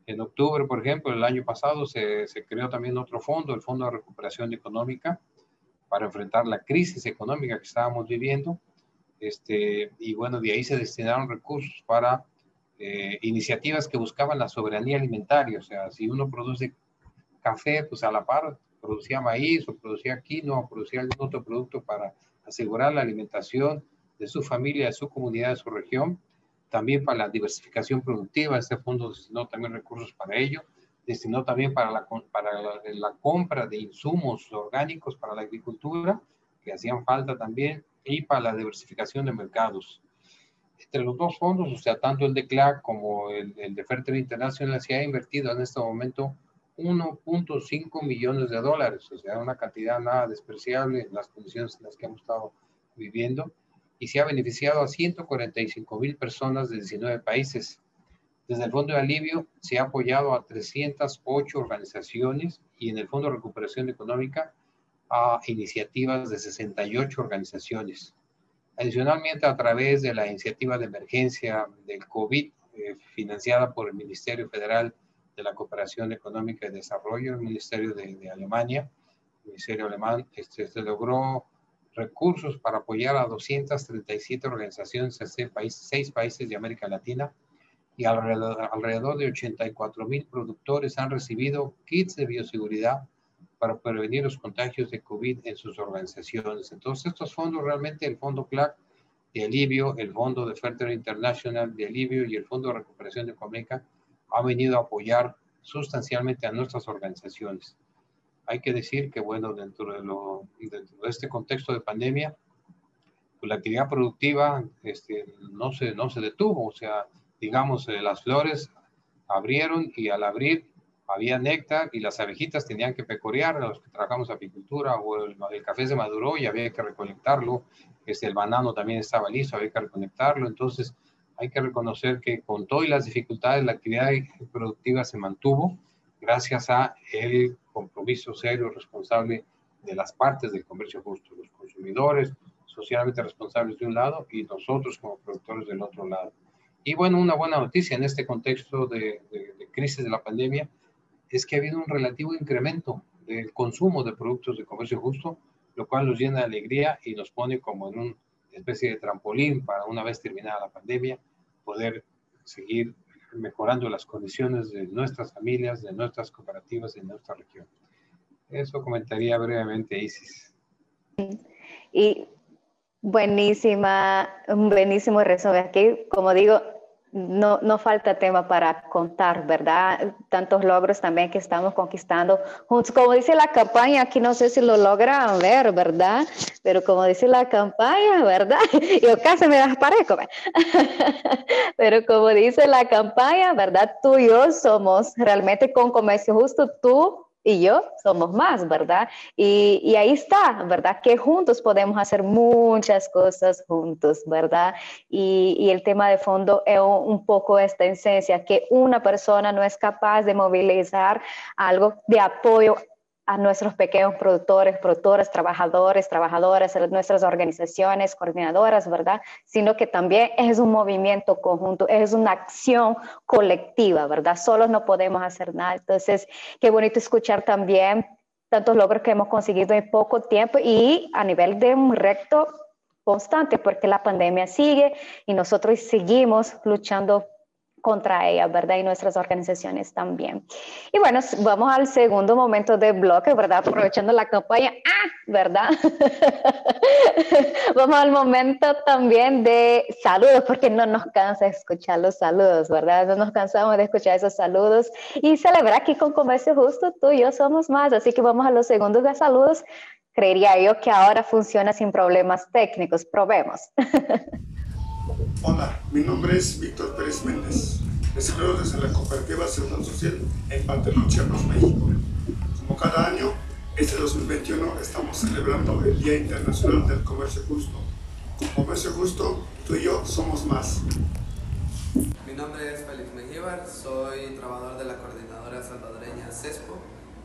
S3: En octubre, por ejemplo, el año pasado se, creó también otro fondo, el Fondo de Recuperación Económica, para enfrentar la crisis económica que estábamos viviendo. Este, y bueno, de ahí se destinaron recursos para eh, iniciativas que buscaban la soberanía alimentaria. O sea, si uno produce café, pues a la par producía maíz o producía quinoa o producía algún otro producto para asegurar la alimentación de su familia, de su comunidad, de su región. También para la diversificación productiva, este fondo destinó también recursos para ello. Destinó también para la, para la compra de insumos orgánicos para la agricultura, que hacían falta también, y para la diversificación de mercados entre los dos fondos, o sea, tanto el de CLAC como el, de Fertile International, se ha invertido en este momento 1.5 millones de dólares, o sea, una cantidad nada despreciable en las condiciones en las que hemos estado viviendo, y se ha beneficiado a 145 mil personas de 19 países. Desde el Fondo de Alivio se ha apoyado a 308 organizaciones y en el Fondo de Recuperación Económica a iniciativas de 68 organizaciones. Adicionalmente, a través de la iniciativa de emergencia del COVID, eh, financiada por el Ministerio Federal de la Cooperación Económica y Desarrollo, el Ministerio de, Alemania, el Ministerio Alemán, este, se logró recursos para apoyar a 237 organizaciones de seis países, seis países de América Latina y alrededor, alrededor de 84 mil productores han recibido kits de bioseguridad para prevenir los contagios de COVID en sus organizaciones. Entonces, estos fondos realmente, el Fondo CLAC de alivio, el Fondo de Fertile International de alivio y el Fondo de Recuperación Económica han venido a apoyar sustancialmente a nuestras organizaciones. Hay que decir que, bueno, dentro de, lo, dentro de este contexto de pandemia, pues la actividad productiva este, no, se, no se detuvo. O sea, digamos, eh, las flores abrieron y al abrir había néctar y las abejitas tenían que pecorear, los que trabajamos apicultura, o el, café se maduró y había que recolectarlo, este, el banano también estaba listo, había que recolectarlo, entonces hay que reconocer que con todas las dificultades la actividad productiva se mantuvo gracias a el compromiso serio, responsable de las partes del comercio justo, los consumidores socialmente responsables de un lado y nosotros como productores del otro lado. Y bueno, una buena noticia en este contexto de, de crisis de la pandemia es que ha habido un relativo incremento del consumo de productos de comercio justo, lo cual nos llena de alegría y nos pone como en una especie de trampolín para una vez terminada la pandemia, poder seguir mejorando las condiciones de nuestras familias, de nuestras cooperativas, de nuestra región. Eso comentaría brevemente, Isis.
S1: Y buenísima, un buenísimo resumen. Aquí, como digo, no, no falta tema para contar, ¿verdad? Tantos logros también que estamos conquistando juntos. Como dice la campaña, aquí no sé si lo logran ver, ¿verdad? Pero como dice la campaña, ¿verdad? [laughs] Yo casi me desparezco. [laughs] Pero como dice la campaña, ¿verdad? Tú y yo somos realmente con comercio justo, tú y yo somos más, ¿verdad? Y, ahí está, ¿verdad? Que juntos podemos hacer muchas cosas juntos, ¿verdad? Y, el tema de fondo es un, poco esta esencia, que una persona no es capaz de movilizar algo de apoyo a nuestros pequeños productores, productoras, trabajadores, trabajadoras, nuestras organizaciones, coordinadoras, ¿verdad? Sino que también es un movimiento conjunto, es una acción colectiva, ¿verdad? Solos no podemos hacer nada. Entonces, qué bonito escuchar también tantos logros que hemos conseguido en poco tiempo y a nivel de un recto constante, porque la pandemia sigue y nosotros seguimos luchando contra ella, ¿verdad? Y nuestras organizaciones también. Y bueno, vamos al segundo momento de bloque, ¿verdad? Aprovechando la campaña, ¡ah! ¿verdad? [laughs] vamos al momento también de saludos, porque no nos cansa escuchar los saludos, ¿verdad? No nos cansamos de escuchar esos saludos y celebrar aquí con Comercio Justo, tú y yo somos más, así que vamos a los segundos de saludos. Creería yo que ahora funciona sin problemas técnicos. Probemos. [laughs]
S7: Hola, mi nombre es Víctor Pérez Méndez. Les saludo desde la cooperativa Seguridad Social en Pantelón, Chiapas, México. Como cada año, Este 2021 estamos celebrando el Día Internacional del Comercio Justo. Con Comercio Justo, tú y yo somos más.
S8: Mi nombre es Félix Mejíbar, soy trabajador de la coordinadora salvadoreña CESPO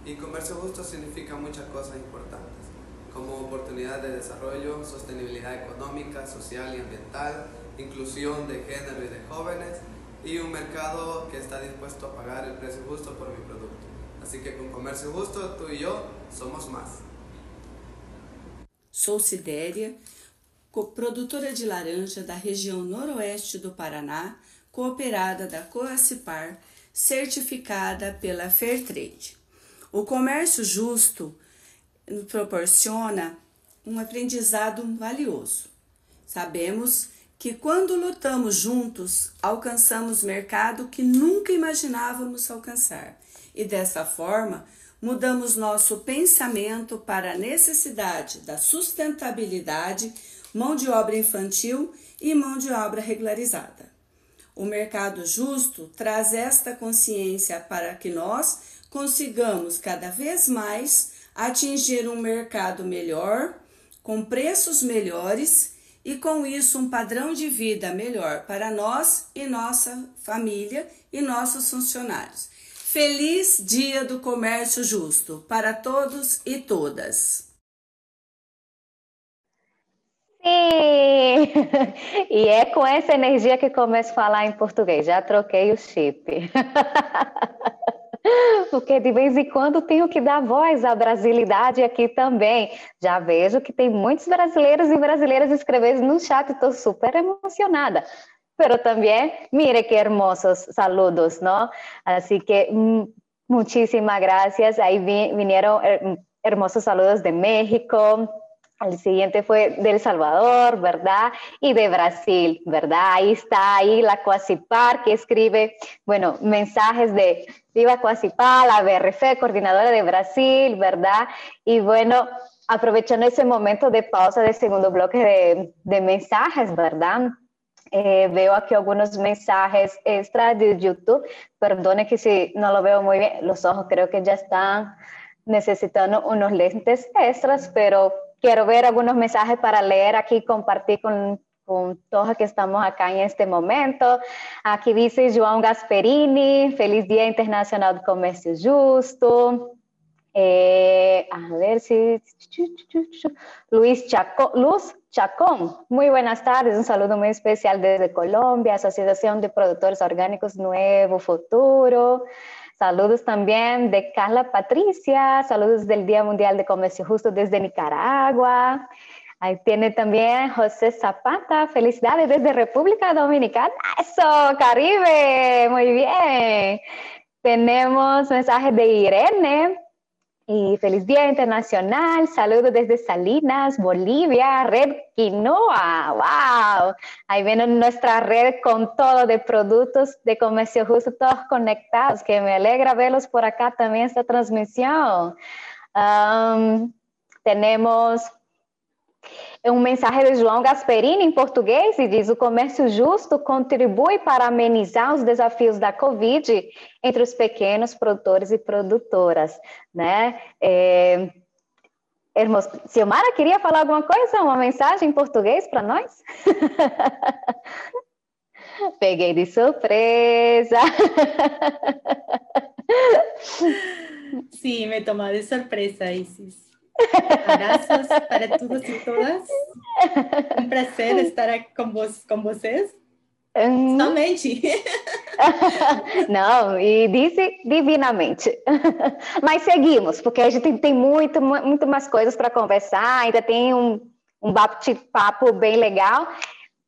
S8: y Comercio Justo significa muchas cosas importantes, como oportunidad de desarrollo, sostenibilidad económica, social y ambiental, inclusión de género y de jóvenes y un mercado que está dispuesto a pagar el precio justo por mi producto. Así que con Comercio Justo, tú y yo somos más.
S9: Sou Sidéria, produtora de laranja da região noroeste do Paraná, cooperada da Coacipar, certificada pela Fairtrade. O comércio justo proporciona um aprendizado valioso. Sabemos que quando lutamos juntos, alcançamos mercado que nunca imaginávamos alcançar e dessa forma mudamos nosso pensamento para a necessidade da sustentabilidade, mão de obra infantil e mão de obra regularizada. O mercado justo traz esta consciência para que nós consigamos cada vez mais atingir um mercado melhor, com preços melhores e com isso um padrão de vida melhor para nós e nossa família e nossos funcionários. Feliz Dia do Comércio Justo para todos e todas.
S1: Sim! [laughs] E é com essa energia que começo a falar em português. Já troquei o chip. [laughs] Porque de vez em quando tenho que dar voz à brasilidade aqui também. Já vejo que tem muitos brasileiros e brasileiras escrevendo no chat, estou super emocionada. pero también, mire qué hermosos saludos, ¿no? Así que mm, muchísimas gracias. Ahí vinieron hermosos saludos de México. El siguiente fue de El Salvador, ¿verdad? Y de Brasil, ¿verdad? Ahí está, ahí la Coacipar que escribe, bueno, mensajes de Viva Coacipar, la BRF, coordinadora de Brasil, ¿verdad? Y bueno, aprovechando ese momento de pausa de segundo bloque de, de mensajes, ¿verdad? Eh, veo aquí algunos mensajes extra de YouTube. Perdone que si no lo veo muy bien, los ojos creo que ya están necesitando unos lentes extras, pero quiero ver algunos mensajes para leer aquí, compartir con, con todos que estamos acá en este momento. Aquí dice João Gasperini, feliz Día Internacional de Comercio Justo. Eh, a ver si... Luis Chaco, Luz Chacón, muy buenas tardes, un saludo muy especial desde Colombia, Asociación de Productores Orgánicos Nuevo Futuro. Saludos también de Carla Patricia, saludos del Día Mundial de Comercio Justo desde Nicaragua. Ahí tiene también José Zapata, felicidades desde República Dominicana. Eso, Caribe, muy bien. Tenemos mensajes de Irene, y feliz Día Internacional. Saludos desde Salinas, Bolivia, Red Quinoa. ¡Wow! Ahí viene nuestra red con todo de productos de comercio justo, todos conectados, que me alegra verlos por acá también esta transmisión. tenemos um mensagem de João Gasperini em português e diz: o comércio justo contribui para amenizar os desafios da Covid entre os pequenos produtores e produtoras, né? É... Hermoso. Silmara, queria falar alguma coisa? Uma mensagem em português para nós? [laughs] Peguei de surpresa. [laughs]
S4: Sim, me tomou de surpresa, Isis. Abrazos para todos y todas. Un placer estar con vos, con vocês.
S1: Hum.
S4: Somente. [laughs]
S1: Não, e disse divinamente. [laughs] Mas seguimos, porque a gente tem muito, muito mais coisas para conversar, ainda tem um, um bate-papo bem legal.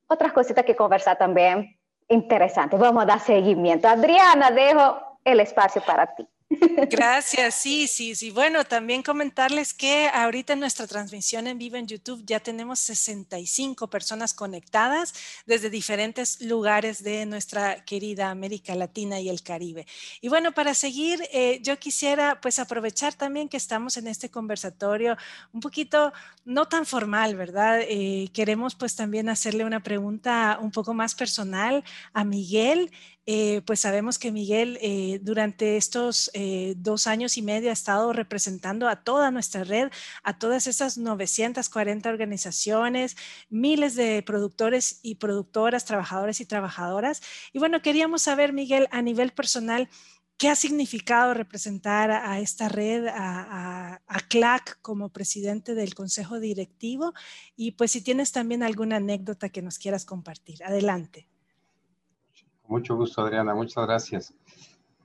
S1: Outra coisa que conversar também interessante. Vamos dar seguimento. Adriana, dejo o espaço para ti.
S2: Gracias, sí, sí, sí. Bueno, también comentarles que ahorita en nuestra transmisión en vivo en YouTube ya tenemos 65 personas conectadas desde diferentes lugares de nuestra querida América Latina y el Caribe. Y bueno, para seguir, eh, yo quisiera pues aprovechar también que estamos en este conversatorio un poquito no tan formal, ¿verdad? Eh, queremos pues también hacerle una pregunta un poco más personal a Miguel. Eh, pues sabemos que Miguel eh, durante estos eh, dos años y medio ha estado representando a toda nuestra red, a todas esas 940 organizaciones, miles de productores y productoras, trabajadores y trabajadoras. Y bueno, queríamos saber, Miguel, a nivel personal, ¿Qué ha significado representar a, esta red, a, a, CLAC como presidente del consejo directivo? Y pues si tienes también alguna anécdota que nos quieras compartir. Adelante.
S3: Mucho gusto, Adriana. Muchas gracias.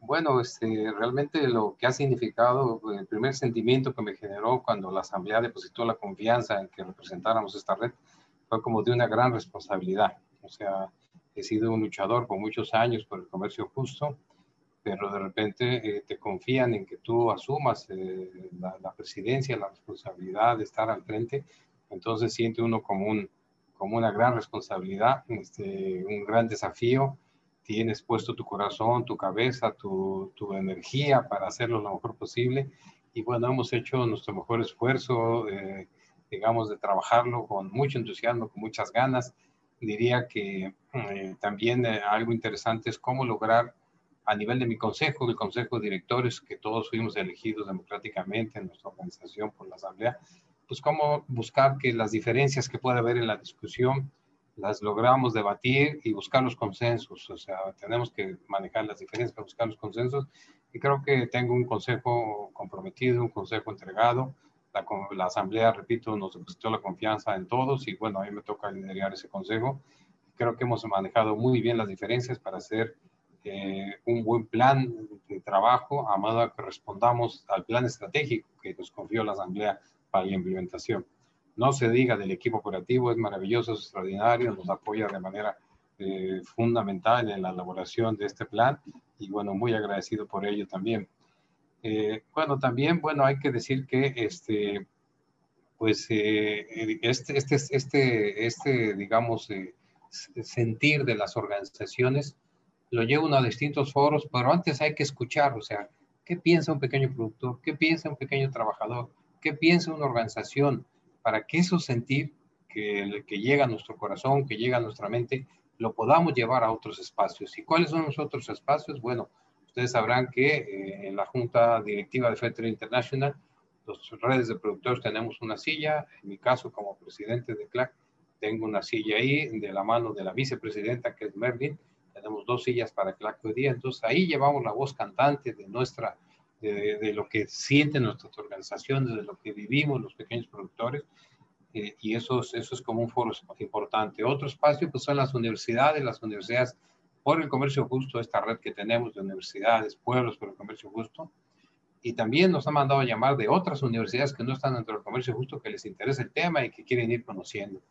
S3: Bueno, este, realmente lo que ha significado, el primer sentimiento que me generó cuando la Asamblea depositó la confianza en que representáramos esta red, fue como de una gran responsabilidad. O sea, he sido un luchador por muchos años por el comercio justo, pero de repente eh, te confían en que tú asumas eh, la, presidencia, la responsabilidad de estar al frente, entonces siente uno como, un, como una gran responsabilidad, este, un gran desafío, tienes puesto tu corazón, tu cabeza, tu, tu, energía para hacerlo lo mejor posible, y bueno, hemos hecho nuestro mejor esfuerzo, eh, digamos, de trabajarlo con mucho entusiasmo, con muchas ganas. Diría que también algo interesante es cómo lograr a nivel de mi consejo, el consejo de directores, que todos fuimos elegidos democráticamente en nuestra organización por la asamblea, pues cómo buscar que las diferencias que pueda haber en la discusión las logramos debatir y buscar los consensos. O sea, tenemos que manejar las diferencias buscar los consensos. Y creo que tengo un consejo comprometido, un consejo entregado. La, la asamblea, repito, nos depositó la confianza en todos y bueno, a mí me toca liderar ese consejo. Creo que hemos manejado muy bien las diferencias para hacer eh, un buen plan de trabajo, a modo que respondamos al plan estratégico que nos confió la Asamblea para la implementación. No se diga del equipo operativo, es maravilloso, es extraordinario, nos apoya de manera eh, fundamental en la elaboración de este plan y bueno, muy agradecido por ello también. Eh, bueno, también, bueno, hay que decir que este, pues este, este, este, este, digamos, sentir de las organizaciones lo lleva uno a distintos foros, pero antes hay que escuchar, o sea, ¿qué piensa un pequeño productor? ¿Qué piensa un pequeño trabajador? ¿Qué piensa una organización? Para que eso sentir que, que llega a nuestro corazón, que llega a nuestra mente, lo podamos llevar a otros espacios. ¿Y cuáles son los otros espacios? Bueno, ustedes sabrán que eh, en la Junta Directiva de FETER International, los redes de productores tenemos una silla, en mi caso como presidente de CLAC, tengo una silla ahí de la mano de la vicepresidenta que es Merlin, tenemos dos sillas para el acto de día, entonces ahí llevamos la voz cantante de nuestra, de, lo que sienten nuestras organizaciones, de lo que vivimos los pequeños productores, eh, y eso, eso es como un foro importante. Otro espacio pues son las universidades, las universidades por el comercio justo, esta red que tenemos de universidades, pueblos por el comercio justo, y también nos han mandado a llamar de otras universidades que no están dentro del comercio justo, que les interesa el tema y que quieren ir conociendo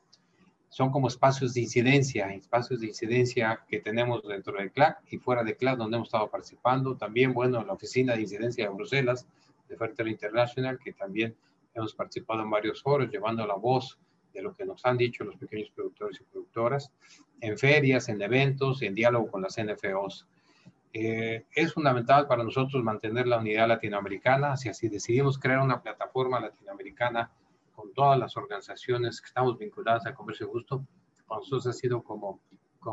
S3: son como espacios de incidencia, espacios de incidencia que tenemos dentro del CLAC y fuera de CLAC donde hemos estado participando. También, bueno, la oficina de incidencia de Bruselas, de Fertel International, que también hemos participado en varios foros llevando la voz de lo que nos han dicho los pequeños productores y productoras, en ferias, en eventos, en diálogo con las NFOs. Eh, es fundamental para nosotros mantener la unidad latinoamericana, si así decidimos crear una plataforma latinoamericana con todas las organizaciones que estamos vinculadas al comercio justo, para nosotros ha sido como,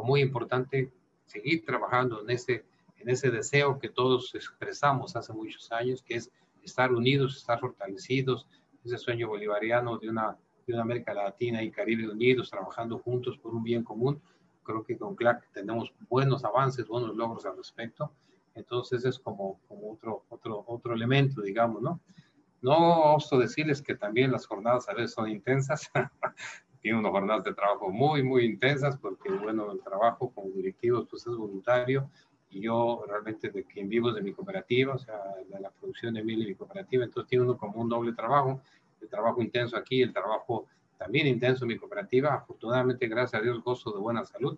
S3: muy importante seguir trabajando en ese, en ese deseo que todos expresamos hace muchos años, que es estar unidos, estar fortalecidos, ese sueño bolivariano de una, América Latina y Caribe unidos, trabajando juntos por un bien común. Creo que con CLAC tenemos buenos avances, buenos logros al respecto. Entonces es como, otro elemento, digamos, ¿no? No oso decirles que también las jornadas a veces son intensas. [laughs] Tiene unas jornadas de trabajo muy, muy intensas porque, bueno, el trabajo como directivos pues es voluntario y yo realmente de quien vivo es de mi cooperativa, o sea, de la producción de miel y mi cooperativa, entonces tiene uno como un doble trabajo, el trabajo intenso aquí, el trabajo también intenso en mi cooperativa. Afortunadamente, gracias a Dios, gozo de buena salud.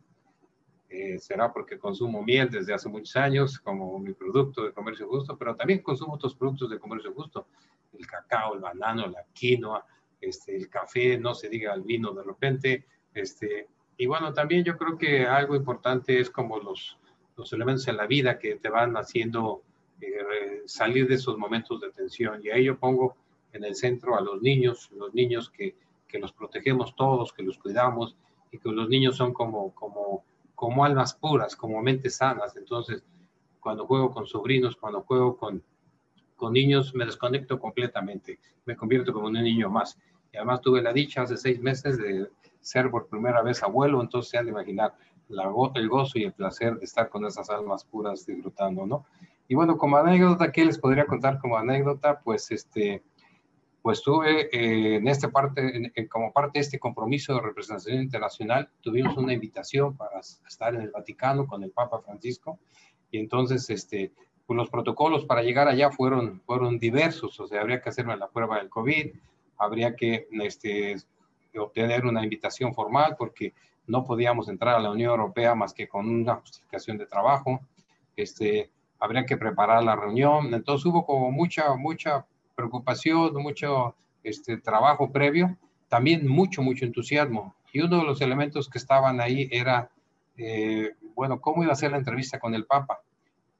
S3: Eh, será porque consumo miel desde hace muchos años como mi producto de comercio justo, pero también consumo otros productos de comercio justo el cacao, el banano, la quinoa, este, el café, no se diga el vino de repente. Este, y bueno, también yo creo que algo importante es como los, los elementos en la vida que te van haciendo eh, salir de esos momentos de tensión. Y ahí yo pongo en el centro a los niños, los niños que, que los protegemos todos, que los cuidamos y que los niños son como, como como almas puras, como mentes sanas. Entonces, cuando juego con sobrinos, cuando juego con, con niños, me desconecto completamente, me convierto como un niño más. Y además tuve la dicha hace seis meses de ser por primera vez abuelo, entonces se han de imaginar la, el gozo y el placer de estar con esas almas puras disfrutando, ¿no? Y bueno, como anécdota, ¿qué les podría contar como anécdota? Pues este, pues tuve eh, en este parte, como parte de este compromiso de representación internacional, tuvimos una invitación para estar en el Vaticano con el Papa Francisco. Y entonces este, pues los protocolos para llegar allá fueron, fueron diversos, o sea, habría que hacerme la prueba del COVID, habría que este, obtener una invitación formal porque no podíamos entrar a la Unión Europea más que con una justificación de trabajo, este, habría que preparar la reunión, entonces hubo como mucha, mucha preocupación, mucho este, trabajo previo, también mucho, mucho entusiasmo. Y uno de los elementos que estaban ahí era, eh, bueno, ¿cómo iba a ser la entrevista con el Papa?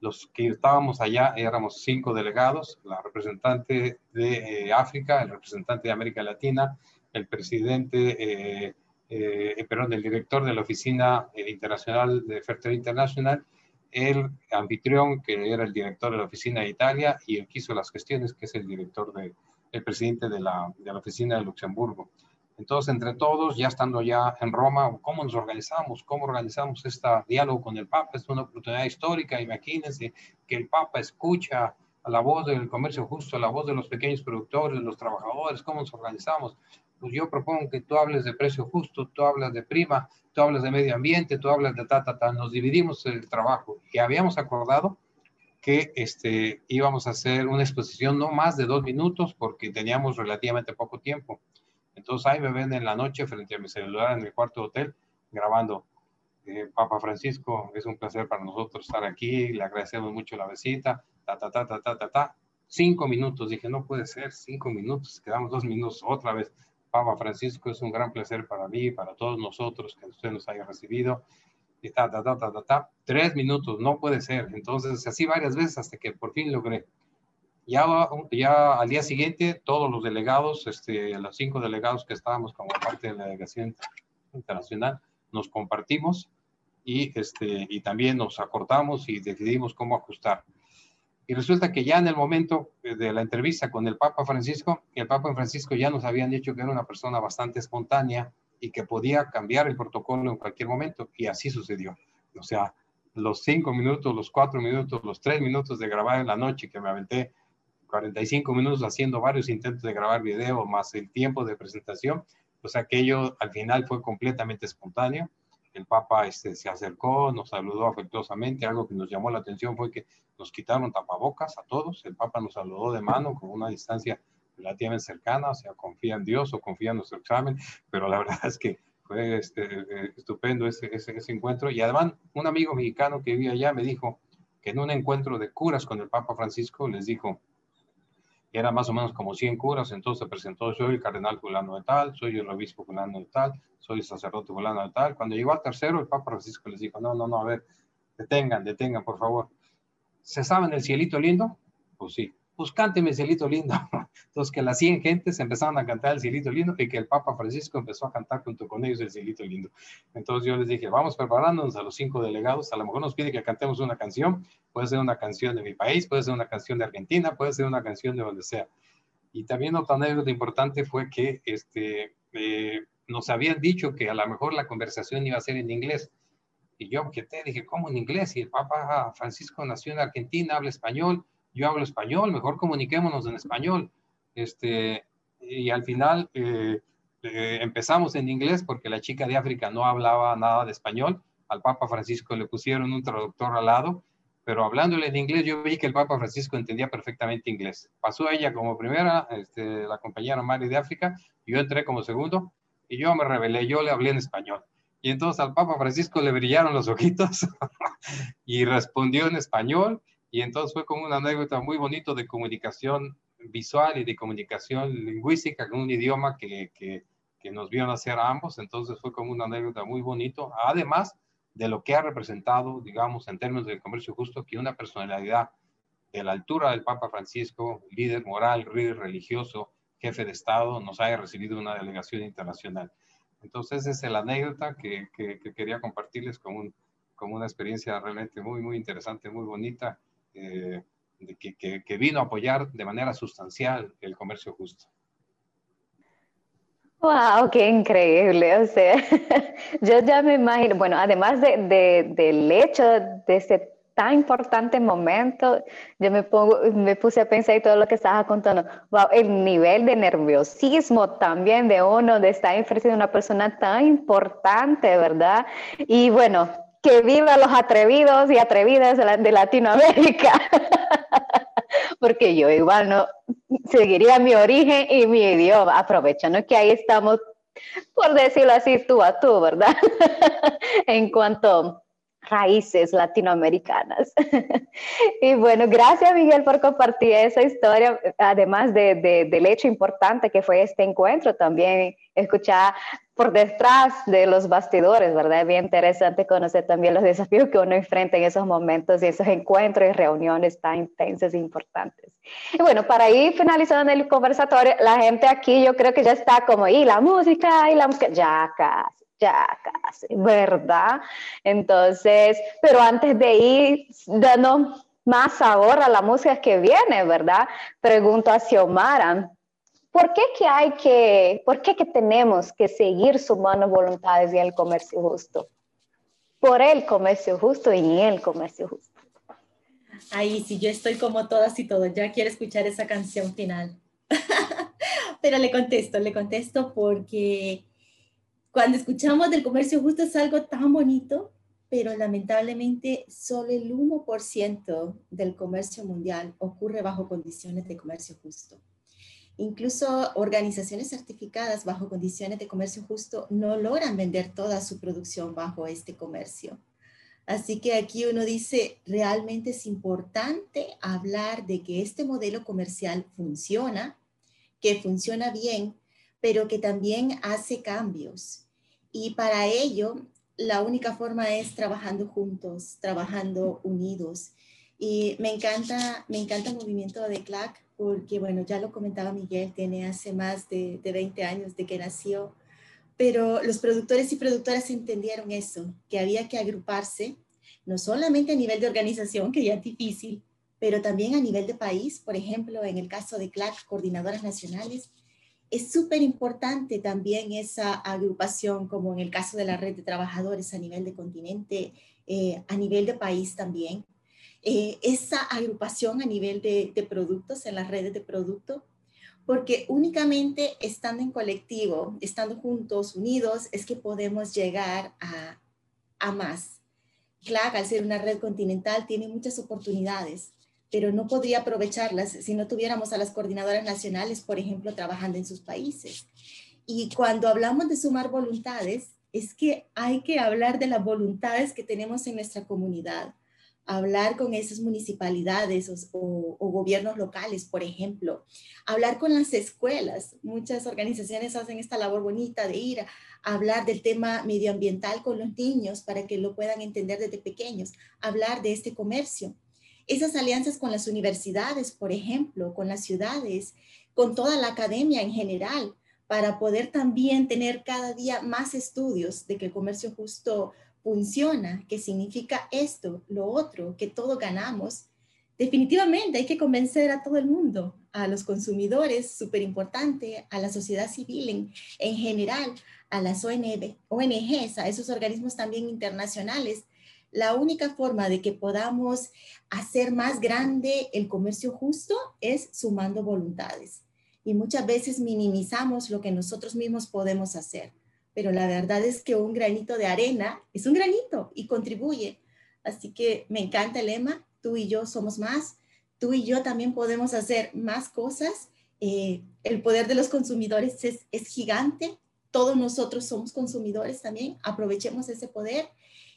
S3: Los que estábamos allá éramos cinco delegados, la representante de eh, África, el representante de América Latina, el presidente, eh, perdón, el director de la Oficina Internacional de Fertilidad Internacional el anfitrión, que era el director de la oficina de Italia, y el que hizo las gestiones, que es el director de, presidente de la, de la oficina de Luxemburgo. Entonces, entre todos, ya estando ya en Roma, ¿cómo nos organizamos? ¿Cómo organizamos este diálogo con el Papa? Es una oportunidad histórica. Imagínense que el Papa escucha a la voz del comercio justo, a la voz de los pequeños productores, de los trabajadores, ¿cómo nos organizamos? Pues yo propongo que tú hables de precio justo, tú hablas de prima, tú hablas de medio ambiente, tú hablas de ta, ta, ta, nos dividimos el trabajo y habíamos acordado que este, íbamos a hacer una exposición no más de dos minutos porque teníamos relativamente poco tiempo. Entonces ahí me ven en la noche frente a mi celular en el cuarto hotel grabando. Eh, Papa Francisco, es un placer para nosotros estar aquí, le agradecemos mucho la visita, ta, ta, ta, ta, ta, ta, ta. Cinco minutos, dije, no puede ser, cinco minutos, quedamos dos minutos otra vez. Papa Francisco, es un gran placer para mí, para todos nosotros que usted nos haya recibido. Y ta, ta, ta, ta, ta, ta. Tres minutos, no puede ser. Entonces, así varias veces hasta que por fin logré. Ya, ya al día siguiente, todos los delegados, este, los cinco delegados que estábamos como parte de la delegación internacional, nos compartimos y, este, y también nos acortamos y decidimos cómo ajustar. Y resulta que ya en el momento de la entrevista con el Papa Francisco, el Papa Francisco ya nos habían dicho que era una persona bastante espontánea y que podía cambiar el protocolo en cualquier momento. Y así sucedió. O sea, los cinco minutos, los cuatro minutos, los tres minutos de grabar en la noche que me aventé 45 minutos haciendo varios intentos de grabar video más el tiempo de presentación, pues aquello al final fue completamente espontáneo el Papa este, se acercó, nos saludó afectuosamente. Algo que nos llamó la atención fue que nos quitaron tapabocas a todos. El Papa nos saludó de mano con una distancia relativamente cercana, o sea, confía en Dios o confía en nuestro examen, pero la [laughs] verdad es que fue este, eh, estupendo ese, ese, ese, encuentro. Y además, un amigo mexicano que vivía allá me dijo que en un encuentro de curas con el Papa Francisco les dijo, era más o menos como 100 curas, entonces se presentó, soy el cardenal fulano de tal, soy el obispo fulano de tal, soy el sacerdote fulano de tal. Cuando llegó al tercero, el Papa Francisco les dijo, no, no, no, a ver, detengan, detengan, por favor. ¿Se saben el cielito lindo? Pues sí pues cánteme cielito lindo. [laughs] Entonces que las 100 gentes empezaron a cantar el cielito lindo y que el Papa Francisco empezó a cantar junto con ellos el cielito lindo. Entonces yo les dije, vamos preparándonos a los cinco delegados, a lo mejor nos pide que cantemos una canción, puede ser una canción de mi país, puede ser una canción de Argentina, puede ser una canción de donde sea. Y también otra anécdota importante fue que este, eh, nos habían dicho que a lo mejor la conversación iba a ser en inglés. Y yo objeté, dije, ¿cómo en inglés? Y el Papa Francisco nació en Argentina, habla español, yo hablo español, mejor comuniquémonos en español. Este, y al final eh, eh, empezamos en inglés porque la chica de África no hablaba nada de español. Al Papa Francisco le pusieron un traductor al lado, pero hablándole en inglés yo vi que el Papa Francisco entendía perfectamente inglés. Pasó ella como primera, este, la compañera Mari de África, yo entré como segundo y yo me rebelé, yo le hablé en español. Y entonces al Papa Francisco le brillaron los ojitos [laughs] y respondió en español y entonces fue como una anécdota muy bonito de comunicación visual y de comunicación lingüística con un idioma que, que, que nos vio nacer a ambos. Entonces fue como una anécdota muy bonito, además de lo que ha representado, digamos, en términos del comercio justo, que una personalidad de la altura del Papa Francisco, líder moral, líder religioso, jefe de Estado, nos haya recibido una delegación internacional. Entonces, esa es la anécdota que, que, que quería compartirles con un como una experiencia realmente muy, muy interesante, muy bonita, eh, que, que, que vino a apoyar de manera sustancial el comercio justo.
S1: Wow, qué increíble. O sea, [laughs] yo ya me imagino, bueno, además de, de, del hecho de ese tan importante momento, yo me, pongo, me puse a pensar y todo lo que estaba contando, wow, el nivel de nerviosismo también de uno, de estar enfrente de una persona tan importante, ¿verdad? Y bueno, que viva los atrevidos y atrevidas de Latinoamérica, [laughs] porque yo igual no seguiría mi origen y mi idioma, aprovechando que ahí estamos, por decirlo así, tú a tú, ¿verdad? [laughs] en cuanto raíces latinoamericanas. [laughs] y bueno, gracias Miguel por compartir esa historia, además de, del hecho importante que fue este encuentro, también escuchar por detrás de los bastidores, ¿verdad? Es bien interesante conocer también los desafíos que uno enfrenta en esos momentos y esos encuentros y reuniones tan intensas e importantes. Y bueno, para ir finalizando el conversatorio, la gente aquí yo creo que ya está como, y la música, y la música, ya casi ya casi, ¿verdad? Entonces, pero antes de ir dando más sabor a la música que viene, ¿verdad? Pregunto a Xiomara, ¿por qué que hay que, por qué que tenemos que seguir sumando voluntades en el comercio justo? Por el comercio justo y en el comercio justo.
S4: Ahí sí, yo estoy como todas y todos, ya quiero escuchar esa canción final. [laughs] Pero le contesto, le contesto porque cuando escuchamos del comercio justo es algo tan bonito, pero lamentablemente solo el 1% del comercio mundial ocurre bajo condiciones de comercio justo. Incluso organizaciones certificadas bajo condiciones de comercio justo no logran vender toda su producción bajo este comercio. Así que aquí uno dice, realmente es importante hablar de que este modelo comercial funciona, que funciona bien, pero que también hace cambios y para ello, la única forma es trabajando juntos, trabajando unidos. Y me encanta, me encanta el movimiento de CLAC porque, bueno, ya lo comentaba Miguel, tiene hace más de, de 20 años de que nació, pero los productores y productoras entendieron eso, que había que agruparse, no solamente a nivel de organización, que ya es difícil, pero también a nivel de país, por ejemplo, en el caso de CLAC, coordinadoras nacionales, es súper importante también esa agrupación, como en el caso de la red de trabajadores a nivel de continente, eh, a nivel de país también. Eh, esa agrupación a nivel de, productos, en las redes de producto, porque únicamente estando en colectivo, estando juntos, unidos, es que podemos llegar a, a más. CLAC, al ser una red continental, tiene muchas oportunidades pero no podría aprovecharlas si no tuviéramos a las coordinadoras nacionales, por ejemplo, trabajando en sus países. Y cuando hablamos de sumar voluntades, es que hay que hablar de las voluntades que tenemos en nuestra comunidad, hablar con esas municipalidades o, gobiernos locales, por ejemplo, hablar con las escuelas. Muchas organizaciones hacen esta labor bonita de ir a hablar del tema medioambiental con los niños para que lo puedan entender desde pequeños, hablar de este comercio. Esas alianzas con las universidades, por ejemplo, con las ciudades, con toda la academia en general, para poder también tener cada día más estudios de que el comercio justo funciona, que significa esto, lo otro, que todo ganamos. Definitivamente hay que convencer a todo el mundo, a los consumidores, súper importante, a la sociedad civil en, en general, a las ONGs, a esos organismos también internacionales, la única forma de que podamos hacer más grande el comercio justo es sumando voluntades. Y muchas veces minimizamos lo que nosotros mismos podemos hacer. Pero la verdad es que un granito de arena es un granito y contribuye. Así que me encanta el lema, tú y yo somos más, tú y yo también podemos hacer más cosas. Eh, el poder de los consumidores es, es gigante, todos nosotros somos consumidores también, aprovechemos ese poder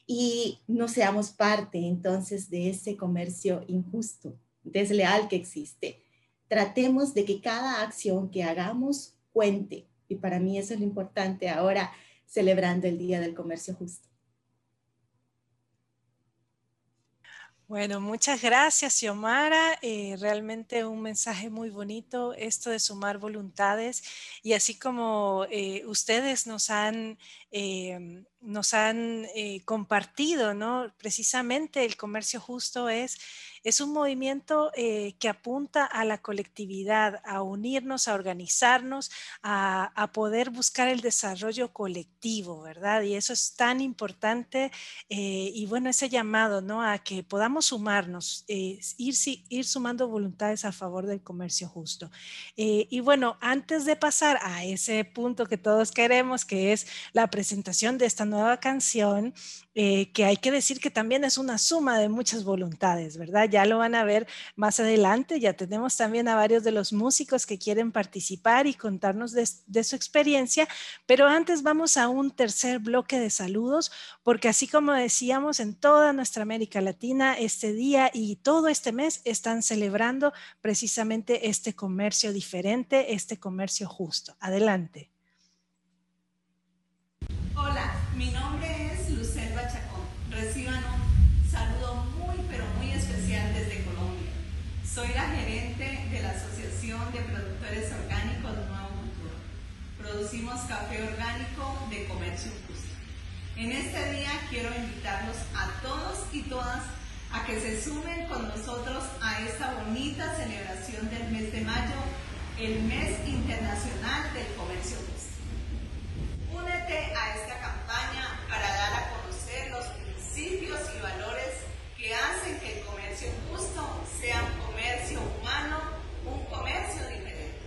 S4: y no seamos parte entonces de ese comercio injusto, desleal que existe. Tratemos de que cada acción que hagamos cuente. Y para mí eso es lo importante ahora celebrando el Día del Comercio Justo.
S2: Bueno, muchas gracias, Xiomara. Eh, realmente un mensaje muy bonito, esto de sumar voluntades. Y así como eh, ustedes nos han eh, nos han eh, compartido, ¿no? Precisamente el comercio justo es es un movimiento eh, que apunta a la colectividad, a unirnos, a organizarnos, a, poder buscar el desarrollo colectivo, ¿verdad? Y eso es tan importante. Eh, y bueno, ese llamado, ¿no? A que podamos sumarnos, eh, ir, ir sumando voluntades a favor del comercio justo. y bueno, antes de pasar a ese punto que todos queremos, que es la presentación de esta nueva canción, que hay que decir que también es una suma de muchas voluntades, ¿verdad? Ya lo van a ver más adelante. Ya tenemos también a varios de los músicos que quieren participar y contarnos de, su experiencia, pero antes vamos a un tercer bloque de saludos, porque así como decíamos, en toda nuestra América Latina, este día y todo este mes están celebrando precisamente este comercio diferente, este comercio justo. Adelante.
S10: Hola, mi nombre es Lucel Bachacón. Reciban Soy la gerente de la Asociación de Productores Orgánicos Nuevo Futuro. Producimos café orgánico de comercio justo. En este día quiero invitarlos a todos y todas a que se sumen con nosotros a esta bonita celebración del mes de mayo, el mes internacional del comercio justo. Únete a esta campaña para dar a conocer los principios y valores que hacen que el comercio justo sea un comercio humano, un comercio diferente.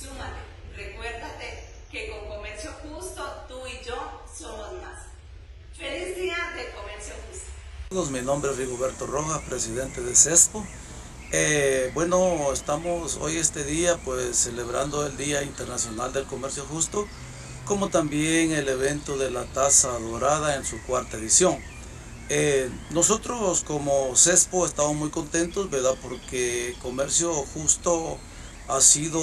S10: Súmate, recuérdate que con comercio justo tú y yo somos más. Feliz día de comercio justo.
S11: Mi nombre es Rigoberto Rojas, presidente de CESPO. Eh, bueno, estamos hoy este día pues celebrando el Día Internacional del Comercio Justo, como también el evento de la Taza Dorada en su cuarta edición. Eh, nosotros como CESPO estamos muy contentos, ¿verdad? Porque Comercio Justo ha sido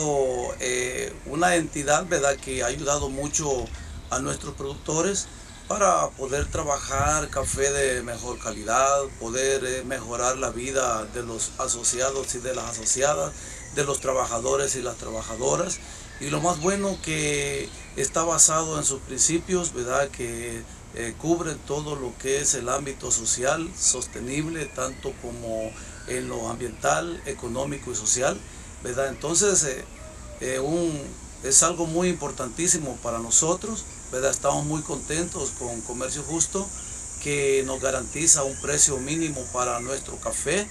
S11: eh, una entidad, ¿verdad? Que ha ayudado mucho a nuestros productores para poder trabajar café de mejor calidad, poder eh, mejorar la vida de los asociados y de las asociadas, de los trabajadores y las trabajadoras. Y lo más bueno que está basado en sus principios, ¿verdad? Que eh, cubre todo lo que es el ámbito social sostenible, tanto como en lo ambiental, económico y social, ¿verdad? Entonces, eh, eh, es algo muy importantísimo para nosotros, ¿verdad? Estamos muy contentos con Comercio Justo, que nos garantiza un precio mínimo para nuestro café,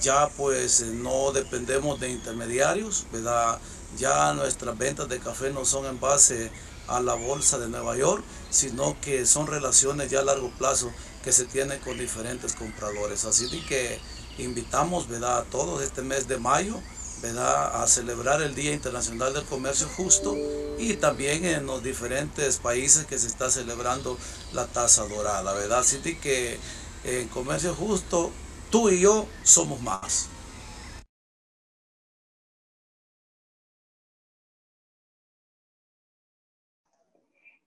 S11: ya pues no dependemos de intermediarios, ¿verdad? Ya nuestras ventas de café no son en base a la bolsa de Nueva York, sino que son relaciones ya a largo plazo que se tienen con diferentes compradores. Así que invitamos ¿verdad? a todos este mes de mayo ¿verdad? a celebrar el Día Internacional del Comercio Justo y también en los diferentes países que se está celebrando la tasa dorada. ¿verdad? Así que en Comercio Justo tú y yo somos más.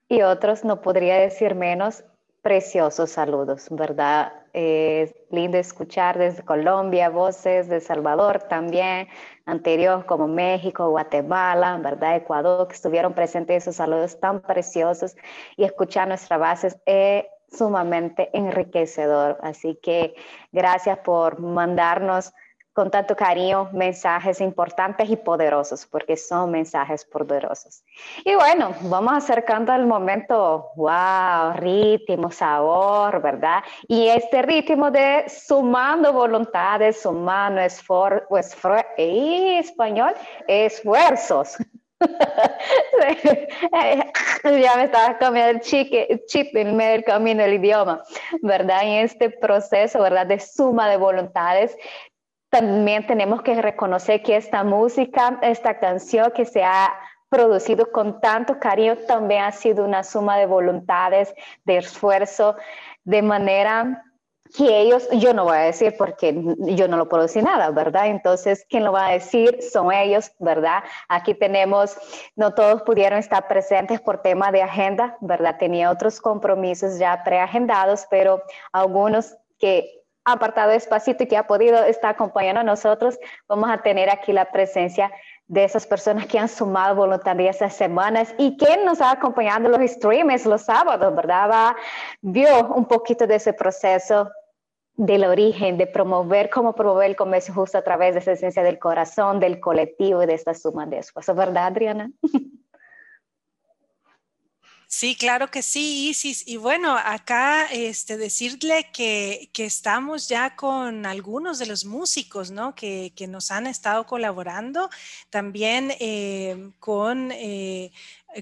S1: Y otros, no podría decir menos, preciosos saludos, ¿verdad? Es lindo escuchar desde Colombia, voces de Salvador también, anterior como México, Guatemala, ¿verdad? Ecuador, que estuvieron presentes esos saludos tan preciosos y escuchar nuestras bases es sumamente enriquecedor. Así que gracias por mandarnos con tanto cariño mensajes importantes y poderosos, porque son mensajes poderosos. Y bueno, vamos acercando al momento, wow, ritmo, sabor, ¿verdad? Y este ritmo de sumando voluntades, sumando esfuerzos, español, esfuerzos. [laughs] ya me estaba cambiando el chip en medio del camino el idioma, ¿verdad? En este proceso, ¿verdad? De suma de voluntades también tenemos que reconocer que esta música, esta canción que se ha producido con tanto cariño, también ha sido una suma de voluntades, de esfuerzo, de manera que ellos, yo no voy a decir porque yo no lo producí nada, ¿verdad? Entonces, ¿quién lo va a decir? Son ellos, ¿verdad? Aquí tenemos, no todos pudieron estar presentes por tema de agenda, ¿verdad? Tenía otros compromisos ya preagendados, pero algunos que apartado despacito y que ha podido estar acompañando a nosotros, vamos a tener aquí la presencia de esas personas que han sumado voluntarias estas semanas y quien nos ha acompañado los streams los sábados, ¿verdad? vio un poquito de ese proceso del origen, de promover, cómo promover el comercio justo a través de esa esencia del corazón, del colectivo y de esta suma de esfuerzos, ¿verdad, Adriana? [laughs]
S2: Sí, claro que sí, Isis. Y bueno, acá este, decirle que, que estamos ya con algunos de los músicos, ¿no? Que, que nos han estado colaborando, también eh, con... Eh,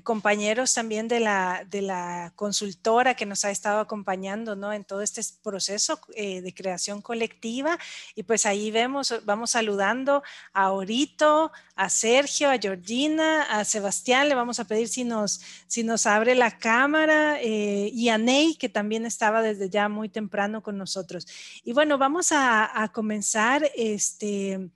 S2: compañeros también de la, de la consultora que nos ha estado acompañando ¿no? en todo este proceso eh, de creación colectiva. Y pues ahí vemos, vamos saludando a Orito, a Sergio, a Georgina, a Sebastián, le vamos a pedir si nos, si nos abre la cámara, eh, y a Ney, que también estaba desde ya muy temprano con nosotros. Y bueno, vamos a, a comenzar este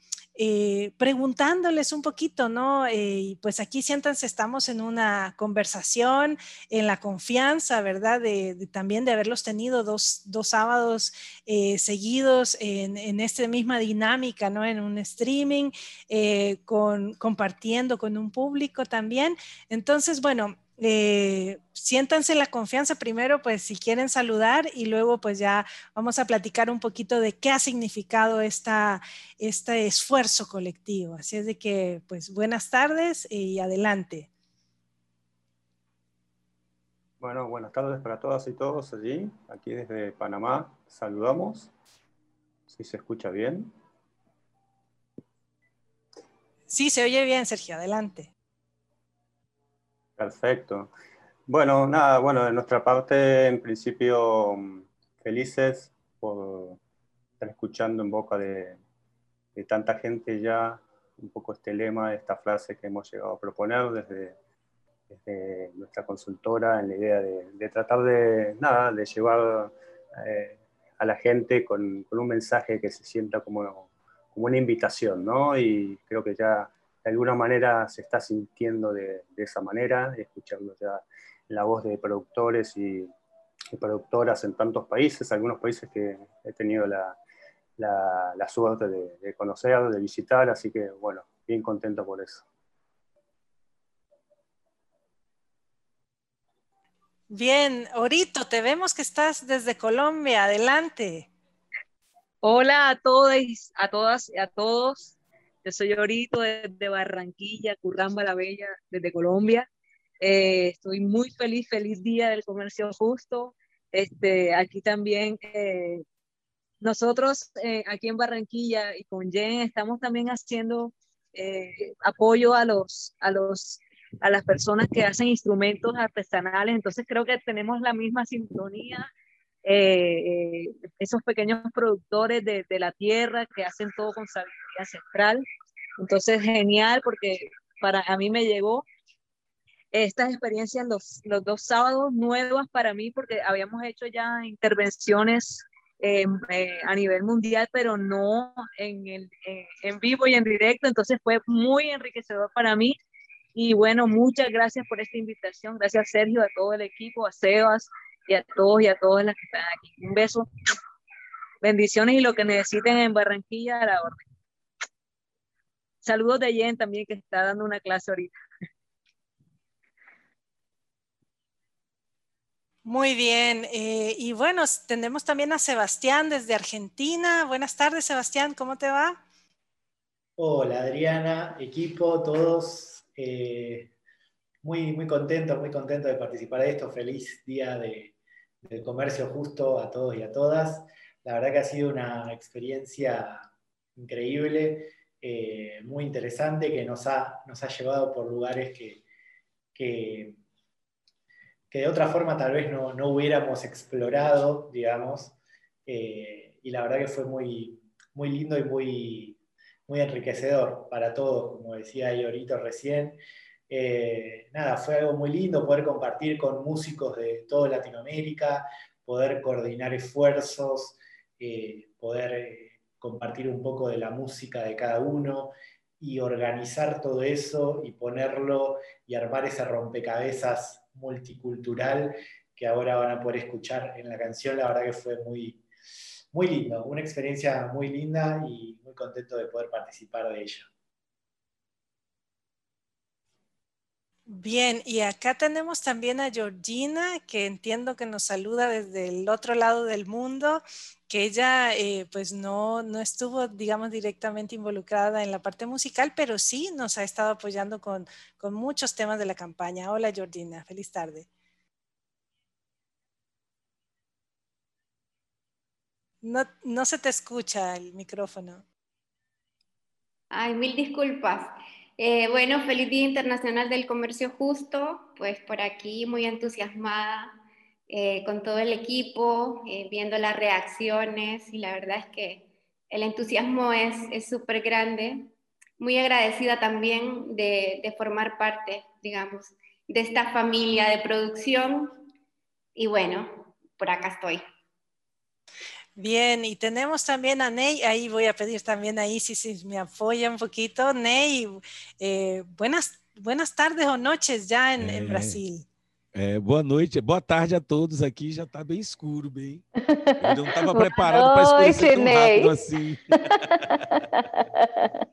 S2: eh, preguntándoles un poquito, ¿no? Eh, pues aquí siéntanse, estamos en una conversación, en la confianza, ¿verdad? De, también de haberlos tenido dos, dos sábados eh, seguidos en, en, esta misma dinámica, ¿no? En un streaming, con, compartiendo con un público también. Entonces, bueno, eh, siéntanse la confianza primero, pues si quieren saludar y luego pues ya vamos a platicar un poquito de qué ha significado esta, este esfuerzo colectivo. Así es de que pues buenas tardes y adelante.
S12: Bueno, buenas tardes para todas y todos allí, aquí desde Panamá. Saludamos, si se escucha bien.
S2: Sí, se oye bien, Sergio, adelante.
S12: Perfecto. Bueno, nada, bueno, de nuestra parte, en principio, felices por estar escuchando en boca de, tanta gente ya un poco este lema, esta frase que hemos llegado a proponer desde, nuestra consultora en la idea de, tratar de, nada, de llevar eh, a la gente con, un mensaje que se sienta como, como una invitación, ¿no? Y creo que ya de alguna manera se está sintiendo de, esa manera, escuchando ya la voz de productores y, productoras en tantos países, algunos países que he tenido la, suerte de, de, conocer, de visitar, así que bueno, bien contento por eso.
S2: Bien, Orito, te vemos que estás desde Colombia, adelante.
S13: Hola a todos, a todas y a todos. Yo soy Orito desde Barranquilla, Curramba la Bella, desde Colombia. Eh, estoy muy feliz, feliz día del comercio justo. Este, aquí también eh, nosotros eh, aquí en Barranquilla y con Jen estamos también haciendo apoyo a los, a los a las personas que hacen instrumentos artesanales. Entonces creo que tenemos la misma sintonía. esos pequeños productores de, la tierra que hacen todo con sabiduría ancestral. Entonces, genial porque para a mí me llegó estas experiencias los, los dos sábados nuevas para mí porque habíamos hecho ya intervenciones eh, a nivel mundial, pero no en, el, en vivo y en directo. Entonces fue muy enriquecedor para mí. Y bueno, muchas gracias por esta invitación. Gracias Sergio, a todo el equipo, a Sebas y a todos y a todas las que están aquí. Un beso. Bendiciones y lo que necesiten en Barranquilla a la orden. Saludos de Jen también que está dando una clase ahorita.
S2: Muy bien. Eh, y bueno, tenemos también a Sebastián desde Argentina. Buenas tardes, Sebastián. ¿Cómo te va?
S14: Hola, Adriana, equipo, todos. Eh, muy, muy contento, muy contento de participar de esto. Feliz día de, del comercio justo a todos y a todas. La verdad que ha sido una experiencia increíble. Eh, muy interesante que nos ha, nos ha llevado por lugares que, que, de otra forma tal vez no, no hubiéramos explorado, digamos, eh, y la verdad que fue muy, muy lindo y muy, muy enriquecedor para todos, como decía Iorito recién. Eh, nada, fue algo muy lindo poder compartir con músicos de toda Latinoamérica, poder coordinar esfuerzos, poder compartir un poco de la música de cada uno y organizar todo eso y ponerlo y armar ese rompecabezas multicultural que ahora van a poder escuchar en la canción. La verdad que fue muy, muy lindo, una experiencia muy linda y muy contento de poder participar de ella.
S2: Bien, y acá tenemos también a Georgina, que entiendo que nos saluda desde el otro lado del mundo, que ella eh, pues no, no estuvo, digamos, directamente involucrada en la parte musical, pero sí nos ha estado apoyando con, con muchos temas de la campaña. Hola Georgina, feliz tarde. No, no se te escucha el micrófono.
S15: Ay, mil disculpas. Eh, bueno, feliz Día Internacional del Comercio Justo, pues por aquí muy entusiasmada eh, con todo el equipo, eh, viendo las reacciones y la verdad es que el entusiasmo es súper grande. Muy agradecida también de, de formar parte, digamos, de esta familia de producción y bueno, por acá estoy.
S2: Bien, y tenemos también a Ney, ahí voy a pedir también a Isis si me apoya un poquito. Ney, eh, buenas, buenas tardes ou noches já em, é, Brasil.
S16: É, boa noite, boa tarde a todos aqui, já está bem escuro, bem. [laughs] Eu não estava preparado para escurecer tão Ney. rápido assim. [laughs]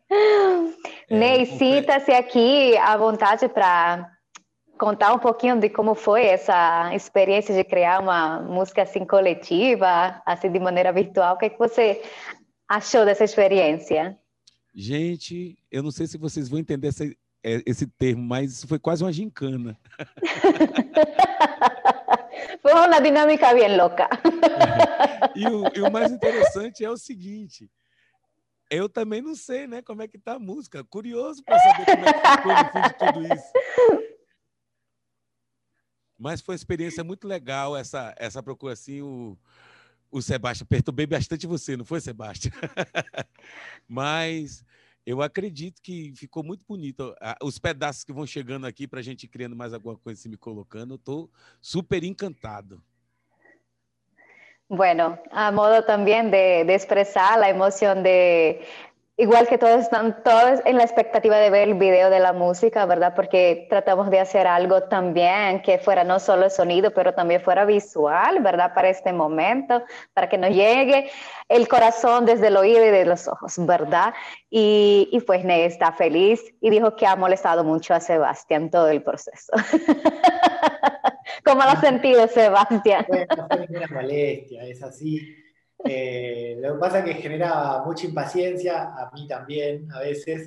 S16: [laughs]
S1: Ney, é, sinta-se aqui à vontade para contar um pouquinho de como foi essa experiência de criar uma música assim coletiva, assim de maneira virtual. O que, é que você achou dessa experiência?
S16: Gente, eu não sei se vocês vão entender esse, é, esse termo, mas isso foi quase uma gincana. [laughs]
S1: foi uma dinâmica bem louca. [laughs]
S16: e, o, e o mais interessante é o seguinte, eu também não sei, né, como é que tá a música. Curioso para saber como é que ficou no fim de tudo isso. [laughs] Mas foi uma experiência muito legal essa, essa procura assim. O, o Sebastião perturbei bastante você, não foi, Sebastião? [laughs] Mas eu acredito que ficou muito bonito. Os pedaços que vão chegando aqui para a gente criando mais alguma coisa, se me colocando, eu estou super encantado.
S1: Bueno, a modo también de, de, expresar la emoción de Igual que todos están todos en la expectativa de ver el video de la música, ¿verdad? Porque tratamos de hacer algo también que fuera no solo el sonido, pero también fuera visual, ¿verdad? Para este momento, para que nos llegue el corazón desde el oído y de los ojos, ¿verdad? Y, y pues Ne está feliz y dijo que ha molestado mucho a Sebastián todo el proceso. [laughs] ¿Cómo lo ha sentido Sebastián?
S14: Bueno, no fue ninguna molestia, es así eh, lo que pasa es que genera mucha impaciencia, a mí también a veces,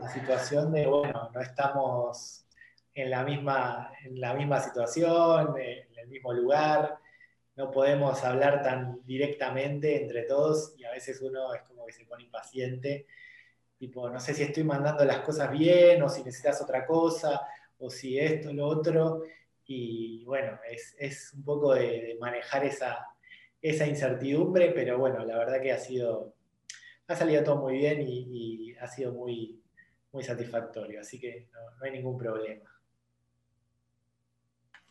S14: la situación de, bueno, no estamos en la misma, en la misma situación, en el mismo lugar, no podemos hablar tan directamente entre todos y a veces uno es como que se pone impaciente, tipo, no sé si estoy mandando las cosas bien o si necesitas otra cosa o si esto, lo otro, y bueno, es, es un poco de manejar esa esa incertidumbre, pero bueno, la verdad que ha sido, ha salido todo muy bien y, ha sido muy, muy satisfactorio, así que no, hay ningún problema.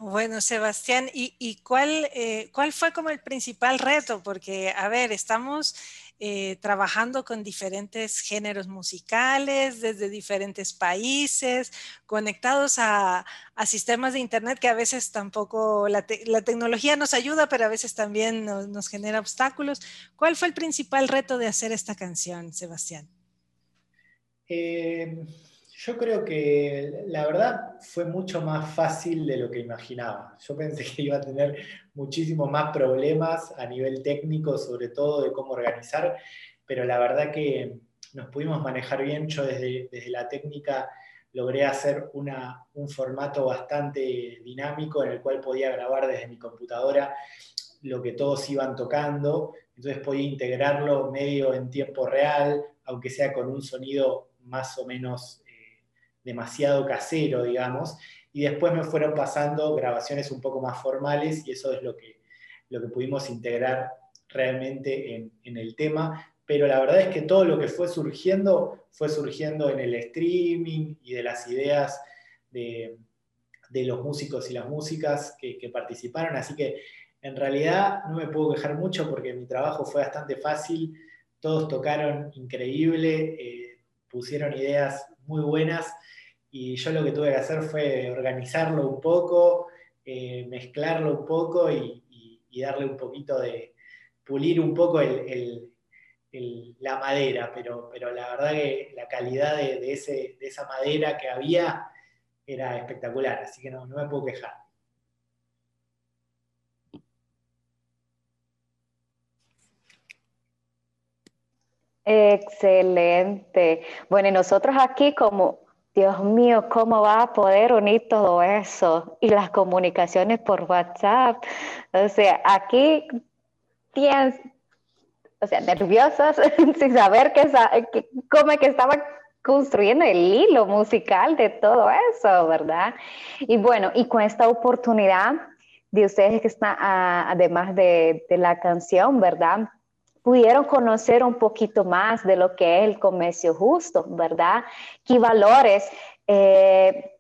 S2: Bueno, Sebastián, ¿y, cuál, eh, cuál fue como el principal reto? Porque, a ver, estamos eh, trabajando con diferentes géneros musicales desde diferentes países, conectados a, sistemas de Internet que a veces tampoco la, tecnología nos ayuda, pero a veces también nos, genera obstáculos. ¿Cuál fue el principal reto de hacer esta canción, Sebastián?
S14: Eh, yo creo que la verdad fue mucho más fácil de lo que imaginaba. Yo pensé que iba a tener muchísimo más problemas a nivel técnico, sobre todo de cómo organizar, pero la verdad que nos pudimos manejar bien. Yo desde, la técnica logré hacer una, un formato bastante dinámico en el cual podía grabar desde mi computadora lo que todos iban tocando, entonces podía integrarlo medio en tiempo real, aunque sea con un sonido más o menos demasiado casero, digamos, y después me fueron pasando grabaciones un poco más formales y eso es lo que, lo que pudimos integrar realmente en, el tema. Pero la verdad es que todo lo que fue surgiendo fue surgiendo en el streaming y de las ideas de, de los músicos y las músicas que, que, participaron. Así que en realidad no me puedo quejar mucho porque mi trabajo fue bastante fácil. Todos tocaron increíble, eh, pusieron ideas muy buenas y yo lo que tuve que hacer fue organizarlo un poco, eh, mezclarlo un poco y, darle un poquito de, pulir un poco la madera, pero, pero la verdad que la calidad de, esa madera que había era espectacular, así que no, no me puedo quejar.
S1: Excelente. Bueno, y nosotros aquí como, Dios mío, ¿cómo va a poder unir todo eso? Y las comunicaciones por WhatsApp. O sea, aquí tienes, o sea, nerviosas [laughs] sin saber qué, cómo es que estaban construyendo el hilo musical de todo eso, ¿verdad? Y bueno, y con esta oportunidad de ustedes que están, ah, además de, de la canción, ¿verdad? Pudieron conocer un poquito más de lo que es el comercio justo, ¿verdad? ¿Qué valores eh,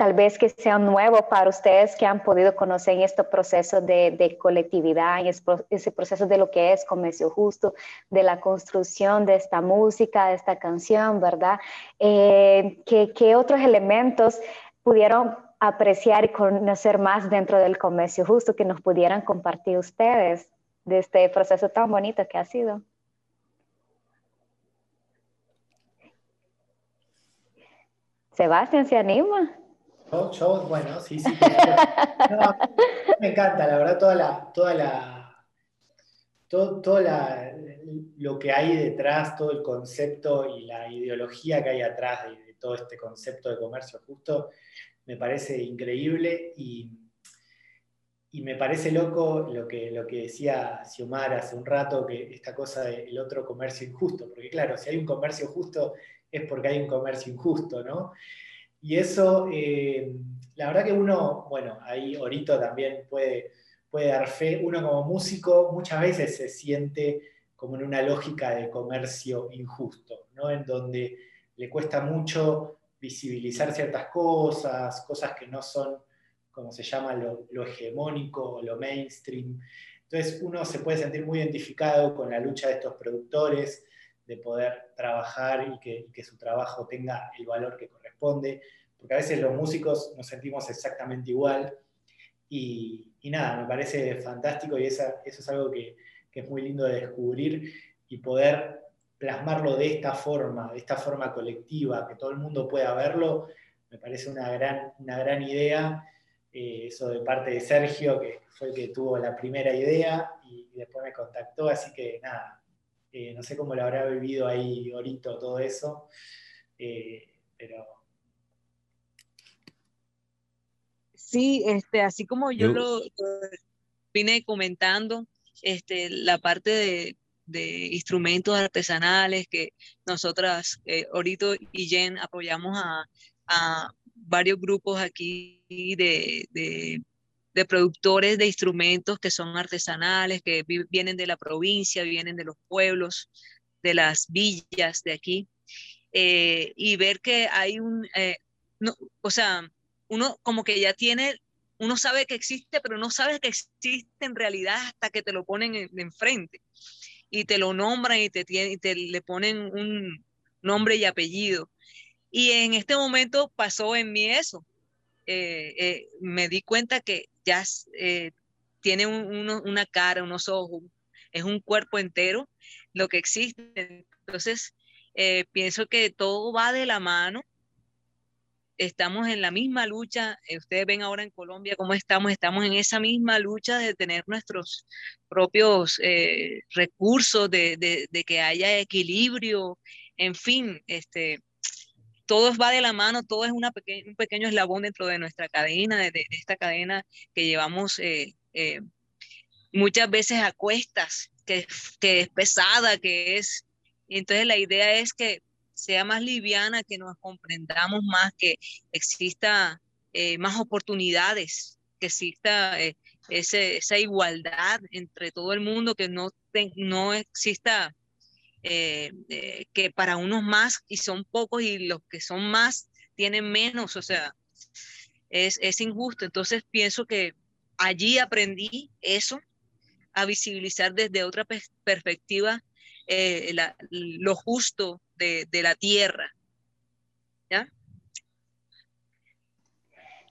S1: tal vez que sean nuevos para ustedes que han podido conocer en este proceso de, colectividad, en ese proceso de lo que es comercio justo, de la construcción de esta música, de esta canción, ¿verdad? Eh, ¿qué, otros elementos pudieron apreciar y conocer más dentro del comercio justo que nos pudieran compartir ustedes? De este proceso tan bonito que ha sido. Sebastián, ¿se anima?
S14: Yo, bueno, sí, sí. [laughs] me encanta, la verdad, toda la, toda la, todo, lo que hay detrás, todo el concepto y la ideología que hay atrás de, de todo este concepto de comercio justo, me parece increíble y y me parece loco lo que, lo que decía Xiomara hace un rato, que esta cosa del otro comercio injusto, porque claro, si hay un comercio justo es porque hay un comercio injusto, ¿no? Y eso, eh, la verdad que uno, bueno, ahí Orito también puede, puede dar fe, uno como músico muchas veces se siente como en una lógica de comercio injusto, ¿no? En donde le cuesta mucho visibilizar ciertas cosas, cosas que no son como se llama lo, hegemónico, lo mainstream. Entonces uno se puede sentir muy identificado con la lucha de estos productores, de poder trabajar y que, su trabajo tenga el valor que corresponde, porque a veces los músicos nos sentimos exactamente igual. Y, nada, me parece fantástico y eso es algo que, que es muy lindo de descubrir y poder plasmarlo de esta forma, de esta forma colectiva, que todo el mundo pueda verlo, me parece una gran, una gran idea eh, eso de parte de Sergio, que fue el que tuvo la primera idea y, después me contactó, así que nada, eh, no sé cómo lo habrá vivido ahí ahorita todo eso, eh, pero...
S13: Sí, este, así como yo, lo, vine comentando, este, la parte de, instrumentos artesanales que nosotras, Orito y Jen, apoyamos a varios grupos aquí de, de, productores de instrumentos que son artesanales, que vienen de la provincia, vienen de los pueblos, de las villas de aquí, eh, y ver que hay un, eh, no, o sea, uno como que ya tiene, uno sabe que existe, pero no sabe que existe en realidad hasta que te lo ponen enfrente y te lo nombran y te, y te le ponen un nombre y apellido. Y en este momento pasó en mí eso. Eh, eh, me di cuenta que ya eh, tiene una cara, unos ojos, es un cuerpo entero lo que existe. Entonces, pienso que todo va de la mano. Estamos en la misma lucha. ustedes ven ahora en Colombia cómo estamos. Estamos en esa misma lucha de tener nuestros propios recursos, de, que haya equilibrio. En fin, este, todo va de la mano, todo es una un pequeño eslabón dentro de nuestra cadena, de, esta cadena que llevamos eh, eh, muchas veces a cuestas, que, es pesada, que es... Entonces la idea es que sea más liviana, que nos comprendamos más, que exista eh, más oportunidades, que exista esa igualdad entre todo el mundo, que no, no exista eh, que para unos más y son pocos y los que son más tienen menos, o sea, es, es injusto. Entonces pienso que allí aprendí eso, a visibilizar desde otra perspectiva eh, lo justo de, de, la tierra. ¿Ya?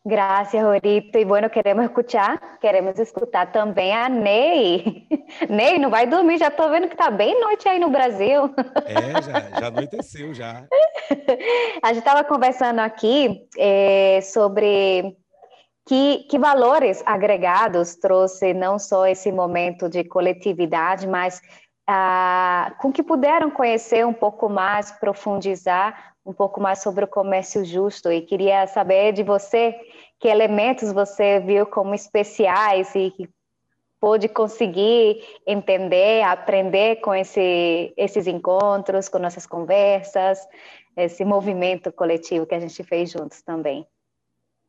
S1: Gracias, Orito. E bueno, queremos escutar, queremos escutar também a Ney. [laughs] Ney, não vai dormir, já estou vendo que está bem noite aí no Brasil.
S16: É, já, já anoiteceu já. [laughs]
S1: a gente estava conversando aqui é, sobre que, que valores agregados trouxe não só esse momento de coletividade, mas com que puderam conhecer um pouco mais, profundizar um pouco mais sobre o comércio justo e queria saber de você que elementos você viu como especiais e que pôde conseguir entender, aprender com esse, esses encontros, com nossas conversas, esse movimento coletivo que a gente fez juntos também.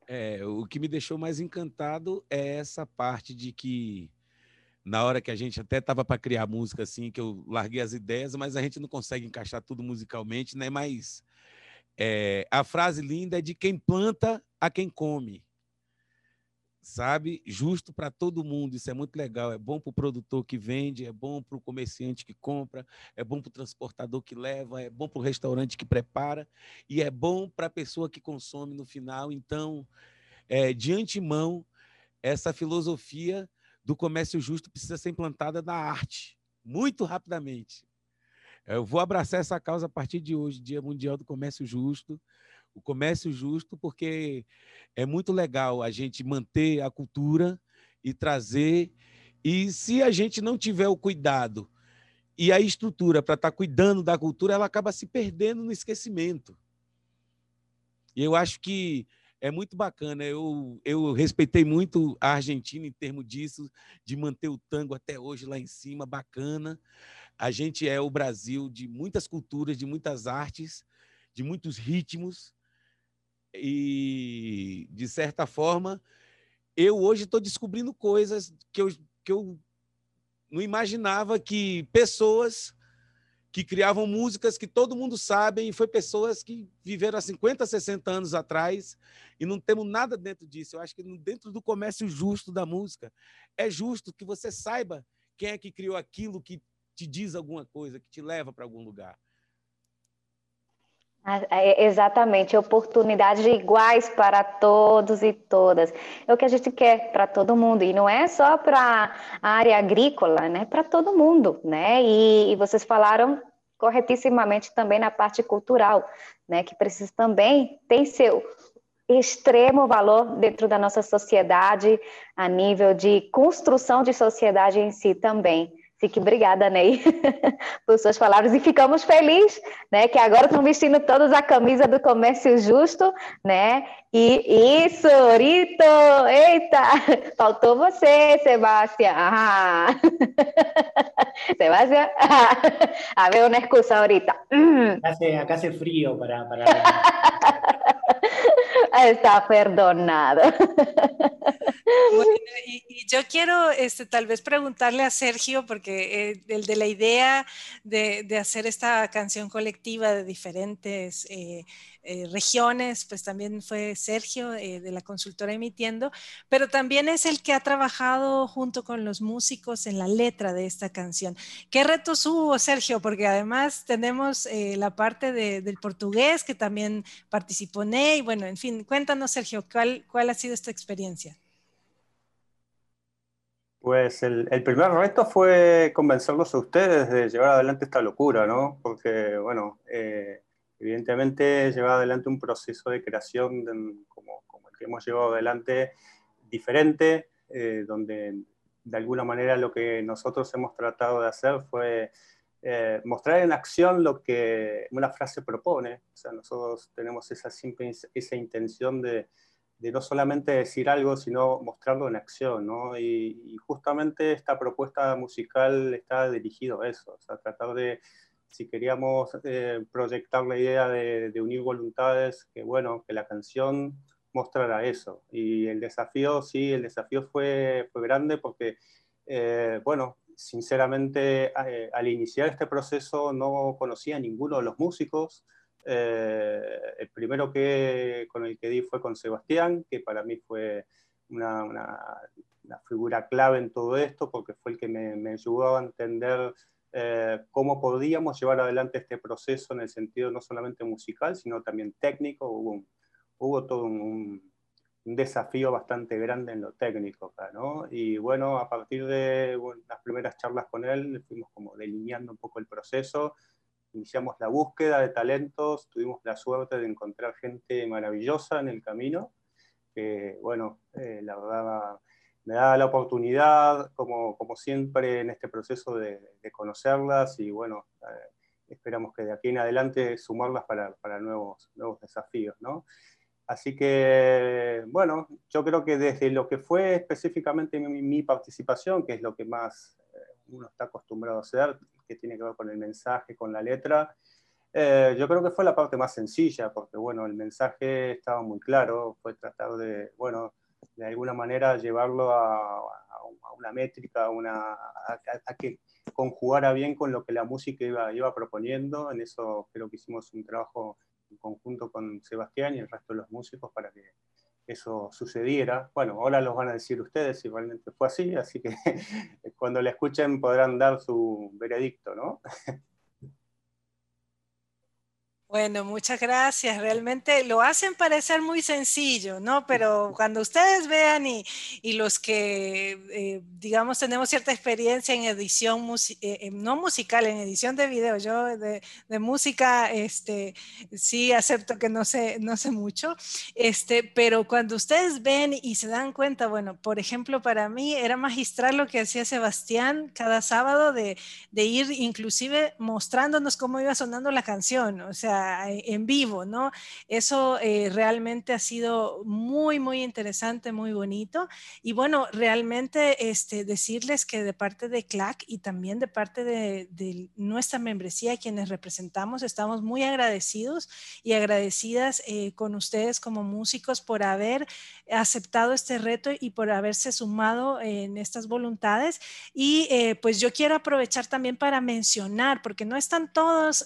S16: É, o que me deixou mais encantado é essa parte de que na hora que a gente até estava para criar música assim, que eu larguei as ideias, mas a gente não consegue encaixar tudo musicalmente, né? Mas é, a frase linda é de quem planta a quem come. Sabe? Justo para todo mundo. Isso é muito legal. É bom para o produtor que vende, é bom para o comerciante que compra, é bom para o transportador que leva, é bom para o restaurante que prepara e é bom para a pessoa que consome no final. Então, é, de antemão, essa filosofia do comércio justo precisa ser implantada na arte, muito rapidamente. Eu vou abraçar essa causa a partir de hoje, Dia Mundial do Comércio Justo. O comércio justo, porque é muito legal a gente manter a cultura e trazer. E se a gente não tiver o cuidado e a estrutura para estar tá cuidando da cultura, ela acaba se perdendo no esquecimento. E eu acho que é muito bacana. Eu, eu respeitei muito a Argentina em termos disso, de manter o tango até hoje lá em cima, bacana. A gente é o Brasil de muitas culturas, de muitas artes, de muitos ritmos. E, de certa forma, eu hoje estou descobrindo coisas que eu, que eu não imaginava que pessoas que criavam músicas que todo mundo sabe, e foi pessoas que viveram há 50, 60 anos atrás, e não temos nada dentro disso. Eu acho que dentro do comércio justo da música, é justo que você saiba quem é que criou aquilo que te diz alguma coisa, que te leva para algum lugar.
S1: Ah, é, exatamente, oportunidades iguais para todos e todas. É o que a gente quer para todo mundo, e não é só para a área agrícola, né? Para todo mundo, né? E, e, vocês falaram corretissimamente também na parte cultural, né? Que precisa também ter seu extremo valor dentro da nossa sociedade, a nível de construção de sociedade em si também. Fique obrigada, Ney, [laughs] por suas palavras. E ficamos felizes, né? Que agora estão vestindo todos a camisa do comércio justo, né? E isso, Rito! Eita! [laughs] Faltou você, Sebastião. Ah. [laughs] Sebastião. A ver una excusa ahorita.
S14: Acá hace, acá hace frío para. para... [laughs]
S1: Está perdonado. [laughs]
S2: Bueno, [laughs] y, y, yo quiero este, tal vez preguntarle a Sergio, porque eh, el de la idea de, de, hacer esta canción colectiva de diferentes eh, eh, regiones, pues también fue Sergio eh, de la consultora emitiendo, pero también es el que ha trabajado junto con los músicos en la letra de esta canción. ¿Qué retos hubo, Sergio? Porque además tenemos eh, la parte de, del portugués que también participó Ney. Bueno, en fin, cuéntanos, Sergio, ¿cuál, cuál ha sido esta experiencia?
S12: Pues el, el, primer reto fue convencerlos a ustedes de llevar adelante esta locura, ¿no? Porque, bueno, eh, evidentemente llevar adelante un proceso de creación de, como, como, el que hemos llevado adelante diferente, eh, donde de alguna manera lo que nosotros hemos tratado de hacer fue eh, mostrar en acción lo que una frase propone. O sea, nosotros tenemos esa, simple, esa intención de, de no solamente decir algo, sino mostrarlo en acción, ¿no? Y, y, justamente esta propuesta musical está dirigido a eso, o sea, tratar de, si queríamos eh, proyectar la idea de, de, unir voluntades, que bueno, que la canción mostrara eso. Y el desafío, sí, el desafío fue, fue grande porque, eh, bueno, sinceramente, eh, al iniciar este proceso no conocía a ninguno de los músicos, eh, el primero que, con el que di fue con Sebastián, que para mí fue una, una, una figura clave en todo esto, porque fue el que me, me ayudó a entender eh, cómo podíamos llevar adelante este proceso en el sentido no solamente musical, sino también técnico. Hubo, un, hubo todo un, un, desafío bastante grande en lo técnico acá, ¿no? Y bueno, a partir de las primeras charlas con él, fuimos como delineando un poco el proceso, iniciamos la búsqueda de talentos, tuvimos la suerte de encontrar gente maravillosa en el camino, que bueno, eh, la verdad me da la oportunidad, como, como siempre en este proceso, de, conocerlas y bueno, eh, esperamos que de aquí en adelante sumarlas para, para nuevos, nuevos desafíos, ¿no? Así que, bueno, yo creo que desde lo que fue específicamente mi, participación, que es lo que más eh, uno está acostumbrado a hacer, que tiene que ver con el mensaje, con la letra, eh, yo creo que fue la parte más sencilla, porque, bueno, el mensaje estaba muy claro, fue tratar de, bueno, de alguna manera llevarlo a, una métrica, a, una, a, que conjugara bien con lo que la música iba, proponiendo. En eso creo que hicimos un trabajo en conjunto con Sebastián y el resto de los músicos para que eso sucediera. Bueno, ahora los van a decir ustedes si realmente fue así, así que [laughs] cuando la escuchen podrán dar su veredicto, ¿no? [laughs]
S2: Bueno, muchas gracias. Realmente lo hacen parecer muy sencillo, ¿no? Pero cuando ustedes vean y, los que, eh, digamos, tenemos cierta experiencia en edición, eh, no musical, en edición de video, yo de, música, este, sí acepto que no sé, no sé mucho, este, pero cuando ustedes ven y se dan cuenta, bueno, por ejemplo, para mí era magistral lo que hacía Sebastián cada sábado de, de ir inclusive mostrándonos cómo iba sonando la canción, o sea, en vivo, ¿no? Eso eh, realmente ha sido muy, muy interesante, muy bonito. Y bueno, realmente este, decirles que de parte de CLAC y también de parte de, nuestra membresía, quienes representamos, estamos muy agradecidos y agradecidas eh, con ustedes como músicos por haber aceptado este reto y por haberse sumado en estas voluntades. Y eh, pues yo quiero aprovechar también para mencionar, porque no están todos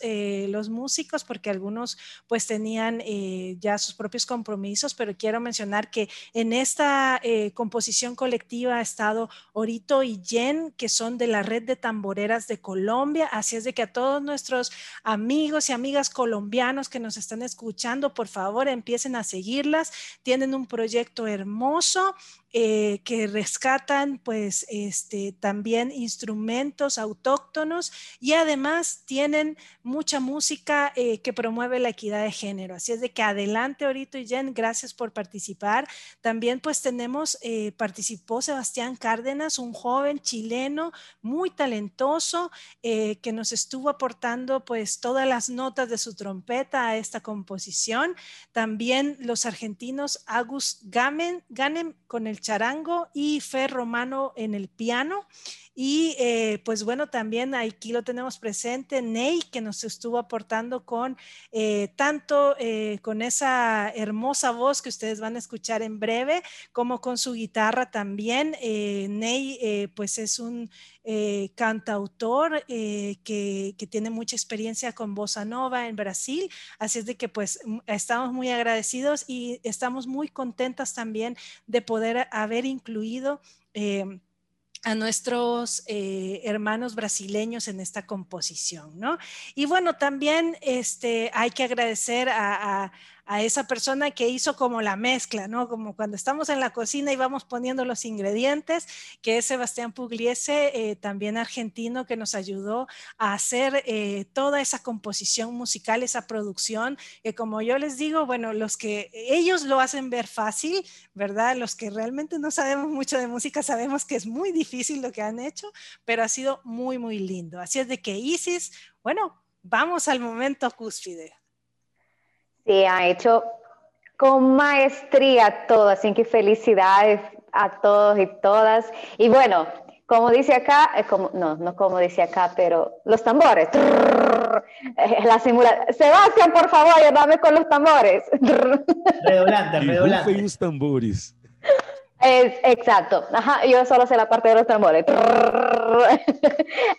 S2: los músicos, porque algunos pues tenían eh, ya sus propios compromisos, pero quiero mencionar que en esta eh, composición colectiva ha estado Orito y Jen, que son de la red de tamboreras de Colombia, así es de que a todos nuestros amigos y amigas colombianos que nos están escuchando, por favor empiecen a seguirlas, tienen un proyecto hermoso eh, que rescatan pues este, también instrumentos autóctonos y además tienen mucha música eh, que promueve la equidad de género. Así es de que adelante ahorita y Jen, gracias por participar. También pues tenemos, eh, participó Sebastián Cárdenas, un joven chileno muy talentoso que nos estuvo aportando pues todas las notas de su trompeta a esta composición. También los argentinos Agus Gamen, Ganem con el charango y Fer Romano en el piano. Y eh, pues bueno, también aquí lo tenemos presente, Ney, que nos estuvo aportando con eh, tanto eh, con esa hermosa voz que ustedes van a escuchar en breve, como con su guitarra también. Ney, pues es un cantautor que, que, tiene mucha experiencia con bossa nova en Brasil, así es de que pues estamos muy agradecidos y estamos muy contentas también de poder haber incluido a nuestros eh, hermanos brasileños en esta composición, ¿no? Y bueno, también este, hay que agradecer a, a esa persona que hizo como la mezcla, ¿no? Como cuando estamos en la cocina y vamos poniendo los ingredientes, que es Sebastián Pugliese, eh, también argentino, que nos ayudó a hacer eh, toda esa composición musical, esa producción, que como yo les digo, bueno, los que ellos lo hacen ver fácil, ¿verdad? Los que realmente no sabemos mucho de música sabemos que es muy difícil lo que han hecho, pero ha sido muy, muy lindo. Así es de que Isis, bueno, vamos al momento cúspide.
S1: Sí, ha hecho con maestría todo, así que felicidades a todos y todas. Y bueno, como dice acá, eh, como, no, no como dice acá, pero los tambores. Eh, la simulación. Sebastián, por favor, ayúdame con los tambores.
S14: Redolante, redolante.
S16: Y los tambores.
S1: Es, exacto. Ajá, yo solo sé la parte de los tambores. [laughs]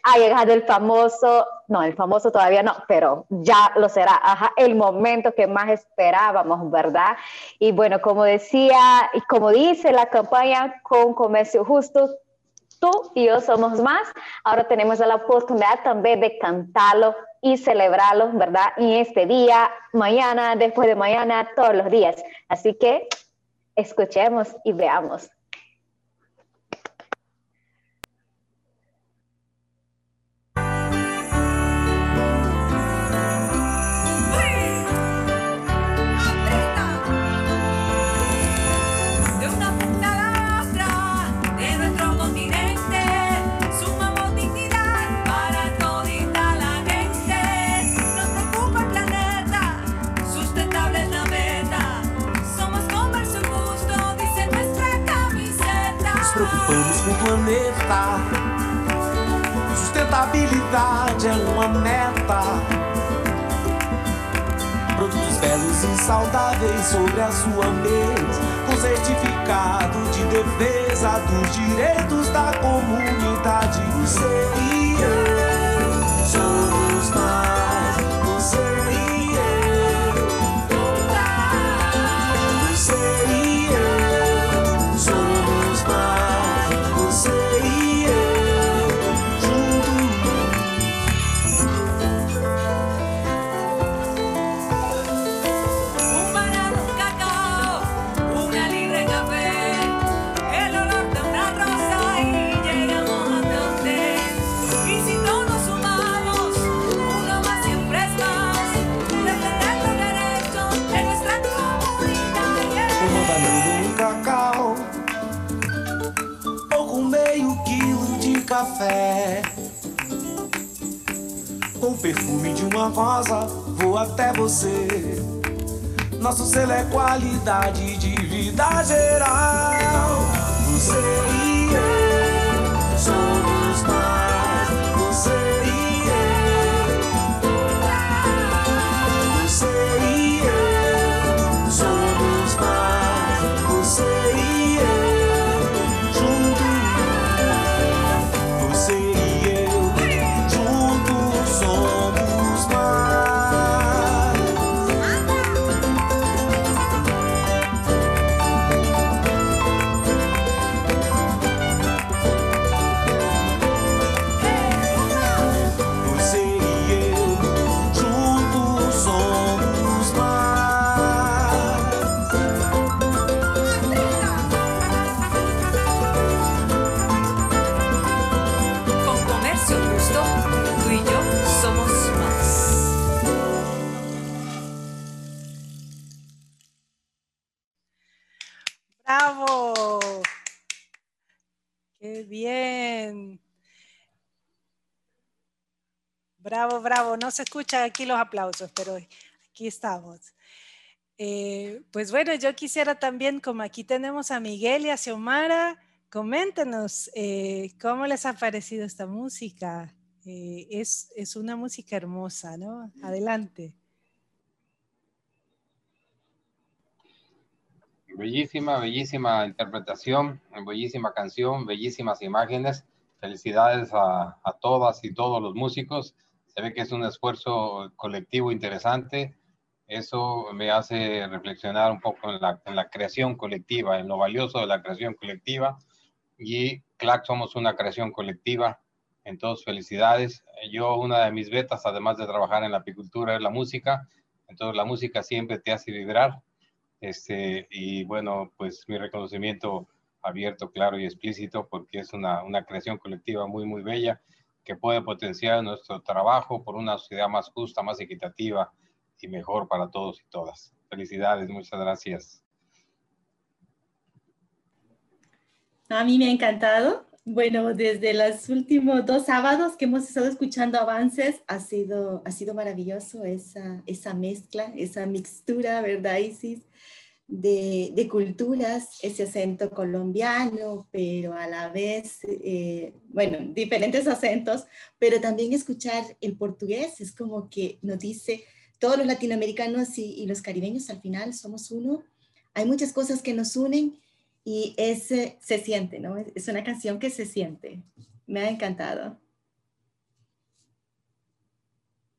S1: Ha llegado el famoso, no, el famoso todavía no, pero ya lo será. Ajá, el momento que más esperábamos, ¿verdad? Y bueno, como decía, y como dice la campaña con comercio justo, tú y yo somos más. Ahora tenemos la oportunidad también de cantarlo y celebrarlo, ¿verdad? Y este día, mañana, después de mañana, todos los días. Así que
S13: Escuchemos y veamos.
S16: Sustentabilidade é uma meta. Produtos belos e saudáveis sobre a sua mesa, com certificado de defesa dos direitos da comunidade. Você perfume de uma rosa, vou até você. Nosso selo é qualidade de vida geral. Você e eu somos mais.
S2: Bravo, bravo. No se escuchan aquí los aplausos, pero aquí estamos. Eh, pues bueno, yo quisiera también, como aquí tenemos a Miguel y a Xiomara, coméntenos eh, cómo les ha parecido esta música. Eh, es, es una música hermosa, ¿no? Adelante.
S3: Bellísima, bellísima interpretación, bellísima canción, bellísimas imágenes. Felicidades a, a todas y todos los músicos. Se ve que es un esfuerzo colectivo interesante. Eso me hace reflexionar un poco en la, en la creación colectiva, en lo valioso de la creación colectiva. Y CLAC somos una creación colectiva. Entonces, felicidades. Yo, una de mis betas, además de trabajar en la apicultura, es la música. Entonces, la música siempre te hace vibrar. Este, y bueno, pues mi reconocimiento abierto, claro y explícito, porque es una, una creación colectiva muy, muy bella que puede potenciar nuestro trabajo por una sociedad más justa, más equitativa y mejor para todos y todas. Felicidades, muchas gracias.
S4: A mí me ha encantado. Bueno, desde los últimos dos sábados que hemos estado escuchando avances, ha sido, ha sido maravilloso esa, esa mezcla, esa mixtura, ¿verdad, Isis? De, culturas, ese acento colombiano, pero a la vez, eh, bueno, diferentes acentos, pero también escuchar el portugués es como que nos dice, todos los latinoamericanos y, y los caribeños al final somos uno. Hay muchas cosas que nos unen y ese se siente, ¿no? Es una canción que se siente. Me ha encantado.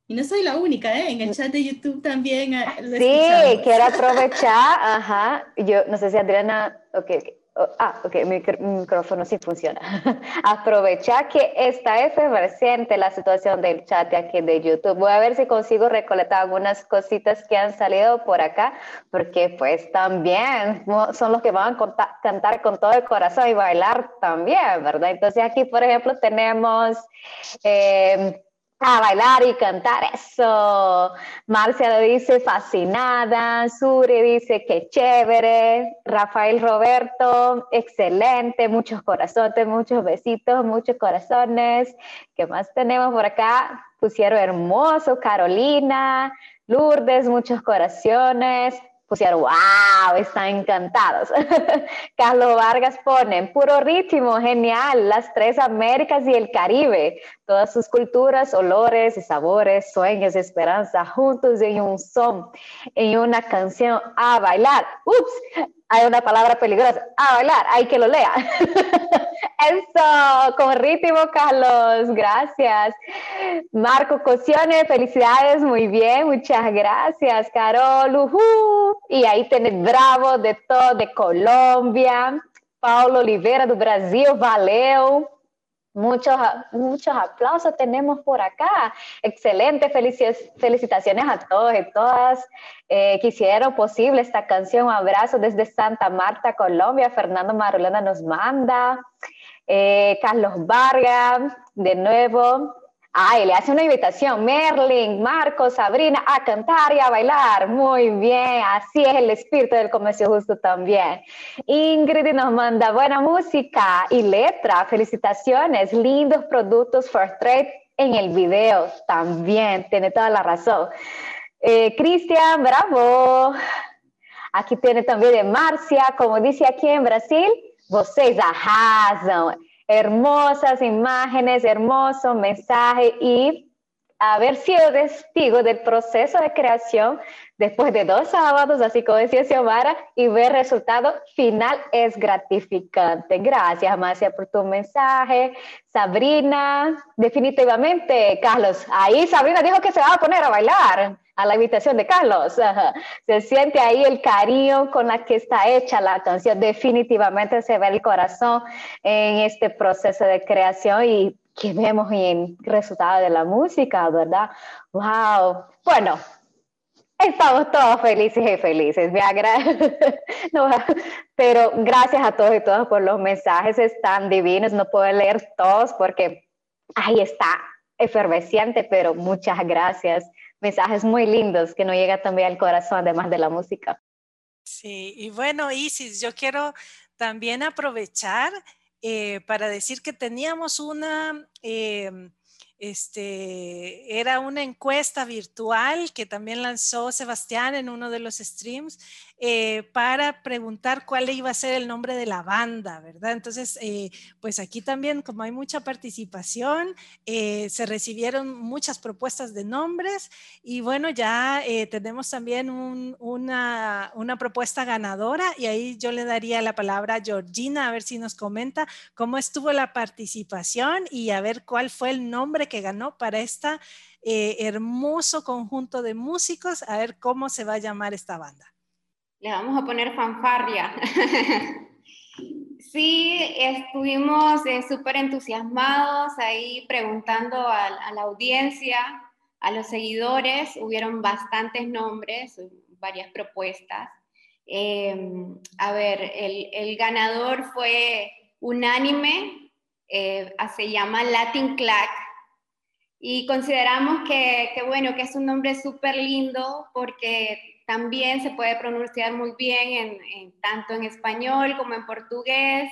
S4: Y no soy la única, ¿eh? En el chat de YouTube también. eh, lo
S13: Sí, quiero [laughs] aprovechar, ajá. Yo no sé si Adriana, ok, ok.
S1: Oh, ah, ok, mi micrófono sí funciona. [laughs] Aprovechar que está efervescente la situación del chat de aquí de YouTube. Voy a ver si consigo recolectar algunas cositas que han salido por acá, porque pues también son los que van a cantar con todo el corazón y bailar también, ¿verdad? Entonces aquí, por ejemplo, tenemos... Eh, a bailar y cantar eso. Marcia lo dice fascinada, Suri dice que chévere, Rafael Roberto, excelente, muchos corazones, muchos besitos, muchos corazones. ¿Qué más tenemos por acá? Pusieron hermoso, Carolina, Lourdes, muchos corazones pusieron, wow, están encantados. [laughs] Carlos Vargas pone, puro ritmo, genial, las tres Américas y el Caribe, todas sus culturas, olores sabores, sueños, esperanza, juntos en un son, en una canción a bailar. Ups, hay una palabra peligrosa, a bailar, hay que lo lea. [laughs] Eso, con ritmo, Carlos, gracias. Marco Cosione, felicidades, muy bien, muchas gracias, Carol. Y ahí tenés Bravo de todo, de Colombia. Paulo Oliveira do Brasil, valeu. Muchos, muchos aplausos tenemos por acá. Excelente, felicitaciones a todos y todas eh, posible esta canción. Un abrazo desde Santa Marta, Colombia. Fernando Marulena nos manda. Eh, Carlos Vargas, de nuevo. Ay, le hace una invitación. Merlin, Marcos, Sabrina, a cantar y a bailar. Muy bien, así es el espíritu del comercio justo también. Ingrid nos manda buena música y letra. Felicitaciones, lindos productos for trade en el video también. Tiene toda la razón. Eh, Cristian, bravo. Aquí tiene también de Marcia, como dice aquí en Brasil, vocês arrasam hermosas imágenes, hermoso mensaje y haber sido testigo del proceso de creación después de dos sábados, así como decía Xiomara, y ver resultado final es gratificante. Gracias, Marcia, por tu mensaje. Sabrina, definitivamente, Carlos, ahí Sabrina dijo que se va a poner a bailar a la invitación de Carlos. Se siente ahí el cariño con la que está hecha la canción. Definitivamente se ve el corazón en este proceso de creación y que vemos en el resultado de la música, ¿verdad? ¡Wow! Bueno, Estamos todos felices y felices, me [laughs] no, pero gracias a todos y todas por los mensajes, están divinos, no puedo leer todos porque ahí está, efervesciente, pero muchas gracias mensajes muy lindos que nos llegan también al corazón, además de la música.
S2: Sí, y bueno, Isis, yo quiero también aprovechar eh, para decir que teníamos una... Em, este, era una encuesta virtual que también lanzó Sebastián en uno de los streams eh, para preguntar cuál iba a ser el nombre de la banda, ¿verdad? Entonces, eh, pues aquí también, como hay mucha participación, eh, se recibieron muchas propuestas de nombres y bueno, ya tenemos también una, propuesta ganadora y ahí yo le daría la palabra a Georgina a ver si nos comenta cómo estuvo la participación y a ver cuál fue el nombre que ganó para esta hermoso conjunto de músicos, a ver cómo se va a llamar esta banda.
S15: Le vamos a poner fanfarria. [laughs] sí, estuvimos eh, súper entusiasmados ahí preguntando a, la audiencia, a los seguidores. Hubieron bastantes nombres, varias propuestas. Em, a ver, el, ganador fue unánime, eh, se llama Latin Clack. Y consideramos que, que, bueno, que es un nombre súper lindo porque también se puede pronunciar muy bien en, tanto en español como en portugués,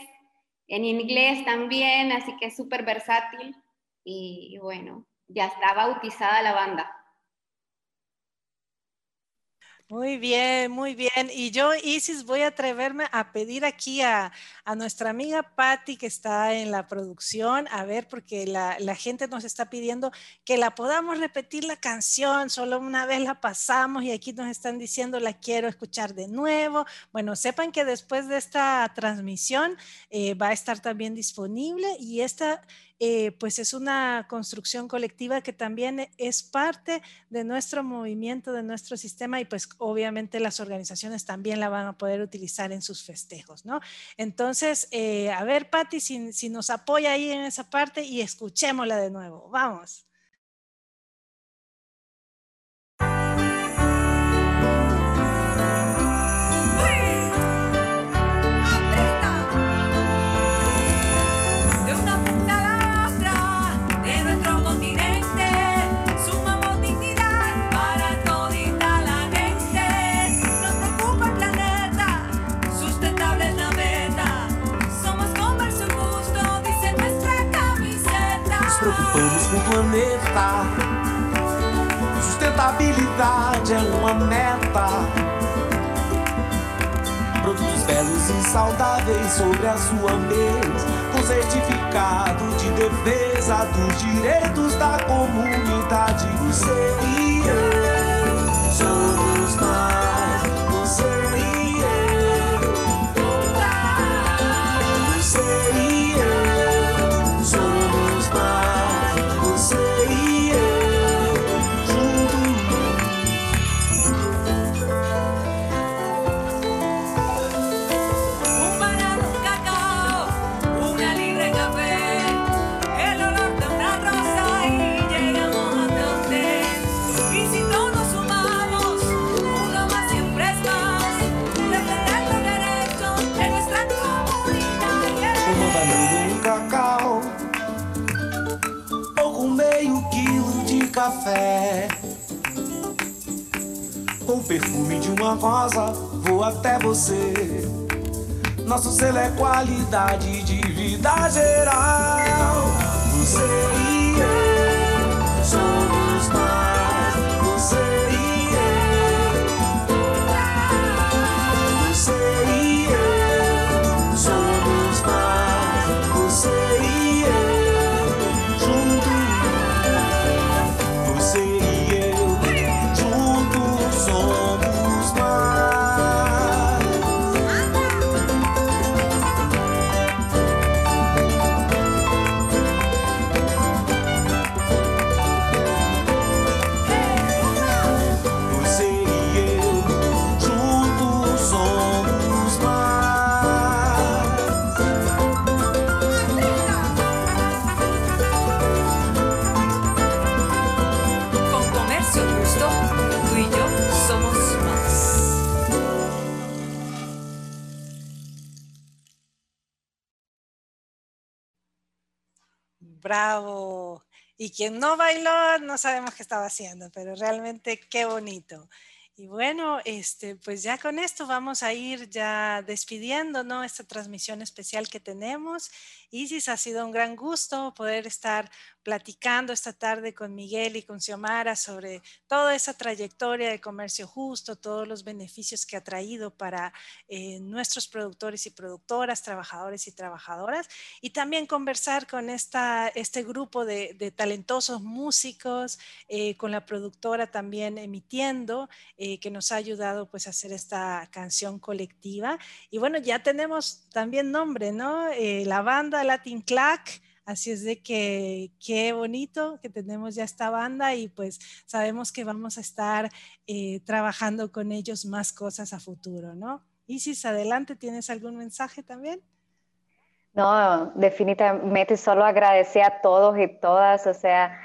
S15: en inglés también, así que es súper versátil y bueno, ya está bautizada la banda.
S2: Muy bien, muy bien. Y yo, Isis, voy a atreverme a pedir aquí a, nuestra amiga Patti, que está en la producción, a ver, porque la, gente nos está pidiendo que la podamos repetir la canción, solo una vez la pasamos y aquí nos están diciendo la quiero escuchar de nuevo. Bueno, sepan que después de esta transmisión eh, va a estar también disponible y esta eh, pues es una construcción colectiva que también es parte de nuestro movimiento, de nuestro sistema y pues obviamente las organizaciones también la van a poder utilizar en sus festejos, ¿no? Entonces, eh, a ver, Patti, si, si nos apoya ahí en esa parte y escuchémosla de nuevo. Vamos.
S16: Sustentabilidade é uma meta. Produtos belos e saudáveis sobre a sua mesa. Com certificado de defesa dos direitos da comunidade. Você um cacau. Ou com meio quilo de café. Com perfume de uma rosa Vou até você. Nosso selo é qualidade de vida geral. Você e eu Somos mais
S2: Bravo. Y quien no bailó, no sabemos qué estaba haciendo, pero realmente qué bonito. Y bueno, este, pues ya con esto vamos a ir ya despidiendo, ¿no? Esta transmisión especial que tenemos. Isis, ha sido un gran gusto poder estar platicando esta tarde con Miguel y con Xiomara sobre toda esa trayectoria de comercio justo, todos los beneficios que ha traído para eh, nuestros productores y productoras, trabajadores y trabajadoras, y también conversar con esta, este grupo de, de talentosos músicos, eh, con la productora también emitiendo, eh, que nos ha ayudado pues a hacer esta canción colectiva. Y bueno, ya tenemos también nombre, ¿no? Eh, la banda Latin Clack. Así es de que qué bonito que tenemos ya esta banda y pues sabemos que vamos a estar eh, trabajando con ellos más cosas a futuro, ¿no? Isis, adelante, ¿tienes algún mensaje también?
S1: No, definitivamente solo agradecer a todos y todas, o sea,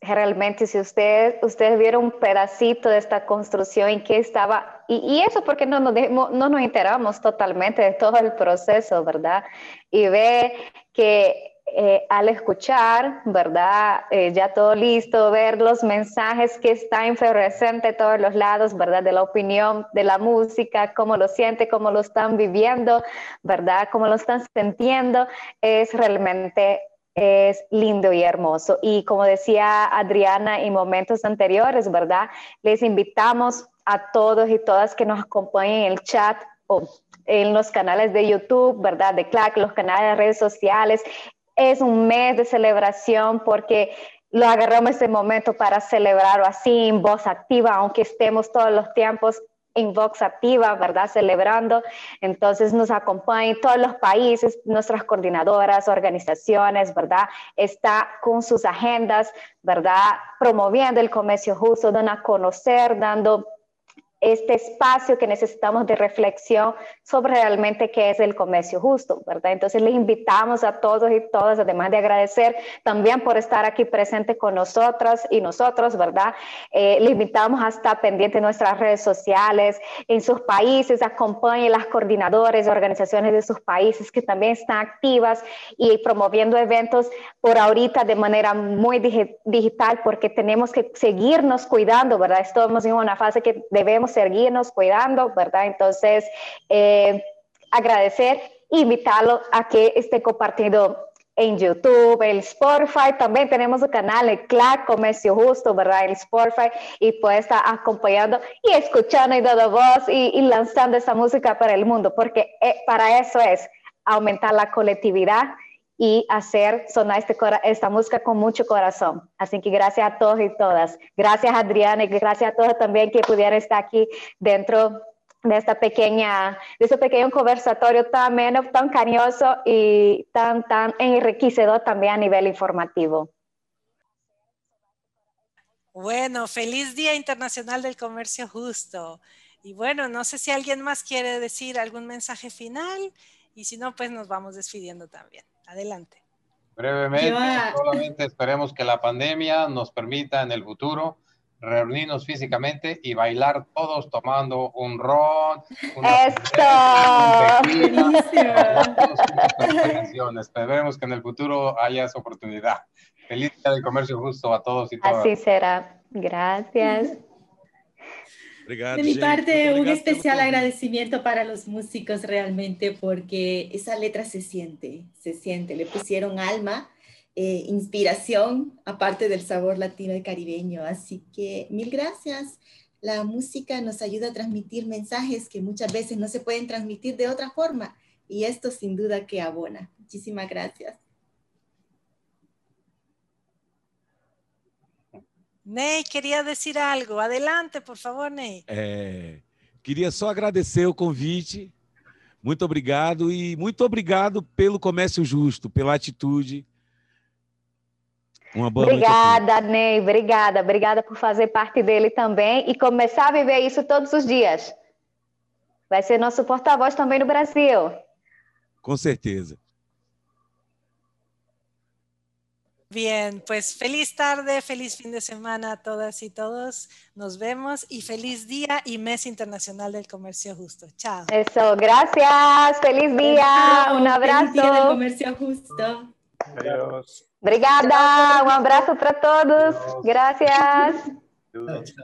S1: realmente si ustedes, ustedes vieron un pedacito de esta construcción en que estaba, y, y eso porque no nos, dejemos- no nos enteramos totalmente de todo el proceso, ¿verdad? Y ve que eh, al escuchar, ¿verdad? Eh, ya todo listo, ver los mensajes que están presentes de todos los lados, ¿verdad? De la opinión, de la música, cómo lo siente, cómo lo están viviendo, ¿verdad? Cómo lo están sintiendo, es realmente es lindo y hermoso. Y como decía Adriana en momentos anteriores, ¿verdad? Les invitamos a todos y todas que nos acompañen en el chat o en los canales de YouTube, ¿verdad? De CLAC, los canales de redes sociales. Es un mes de celebración porque lo agarramos este momento para celebrarlo así en voz activa, aunque estemos todos los tiempos en Vox Activa, ¿verdad? Celebrando. Entonces nos acompañan todos los países, nuestras coordinadoras, organizaciones, ¿verdad? Está con sus agendas, ¿verdad? Promoviendo el comercio justo, dando a conocer, dando este espacio que necesitamos de reflexión sobre realmente qué es el comercio justo, ¿verdad? Entonces les invitamos a todos y todas, además de agradecer también por estar aquí presente con nosotras y nosotros, ¿verdad? Eh, les invitamos a estar pendiente de nuestras redes sociales, en sus países, acompañen las coordinadores, organizaciones de sus países que también están activas y promoviendo eventos por ahorita de manera muy digi digital porque tenemos que seguirnos cuidando, ¿verdad? Estamos en una fase que debemos seguirnos cuidando, ¿verdad? Entonces, eh, agradecer e invitarlo a que esté compartiendo en YouTube, el Spotify, también tenemos el canal, el CLAC Comercio Justo, ¿verdad? El Spotify, y puede estar acompañando y escuchando y dando voz y, y lanzando esa música para el mundo, porque eh, para eso es aumentar la colectividad y hacer sonar este, esta música con mucho corazón. Así que gracias a todos y todas. Gracias Adriana y gracias a todos también que pudieran estar aquí dentro de esta pequeña, de este pequeño conversatorio tan ameno, tan cariñoso y tan, tan enriquecedor también a nivel informativo.
S2: Bueno, feliz Día Internacional del Comercio Justo. Y bueno, no sé si alguien más quiere decir algún mensaje final y si no, pues nos vamos despidiendo también. Adelante.
S3: Brevemente, solamente esperemos que la pandemia nos permita en el futuro reunirnos físicamente y bailar todos tomando un ron. ¡Esto! Esperemos que en el futuro haya esa oportunidad. Feliz día del comercio justo a todos y todas.
S1: Así será. Gracias.
S4: Obrigado, de mi gente. parte, un especial agradecimiento para los músicos realmente porque esa letra se siente, se siente, le pusieron alma, eh, inspiración, aparte del sabor latino y caribeño. Así que mil gracias. La música nos ayuda a transmitir mensajes que muchas veces no se pueden transmitir de otra forma y esto sin duda que abona. Muchísimas gracias.
S2: Ney queria dizer algo. Adelante, por favor, Ney.
S16: É, queria só agradecer o convite. Muito obrigado e muito obrigado pelo comércio justo, pela atitude.
S1: Uma boa obrigada, Ney. Obrigada. Obrigada por fazer parte dele também e começar a viver isso todos os dias. Vai ser nosso porta-voz também no Brasil.
S16: Com certeza.
S2: Bien, pues feliz tarde, feliz fin de semana a todas y todos. Nos vemos y feliz día y mes internacional del comercio justo. Chao.
S1: Eso, gracias. Feliz día. Un abrazo.
S4: Feliz día del comercio justo.
S3: Adiós.
S1: Obrigada. Um abraço para todos. Gracias.
S3: Adiós.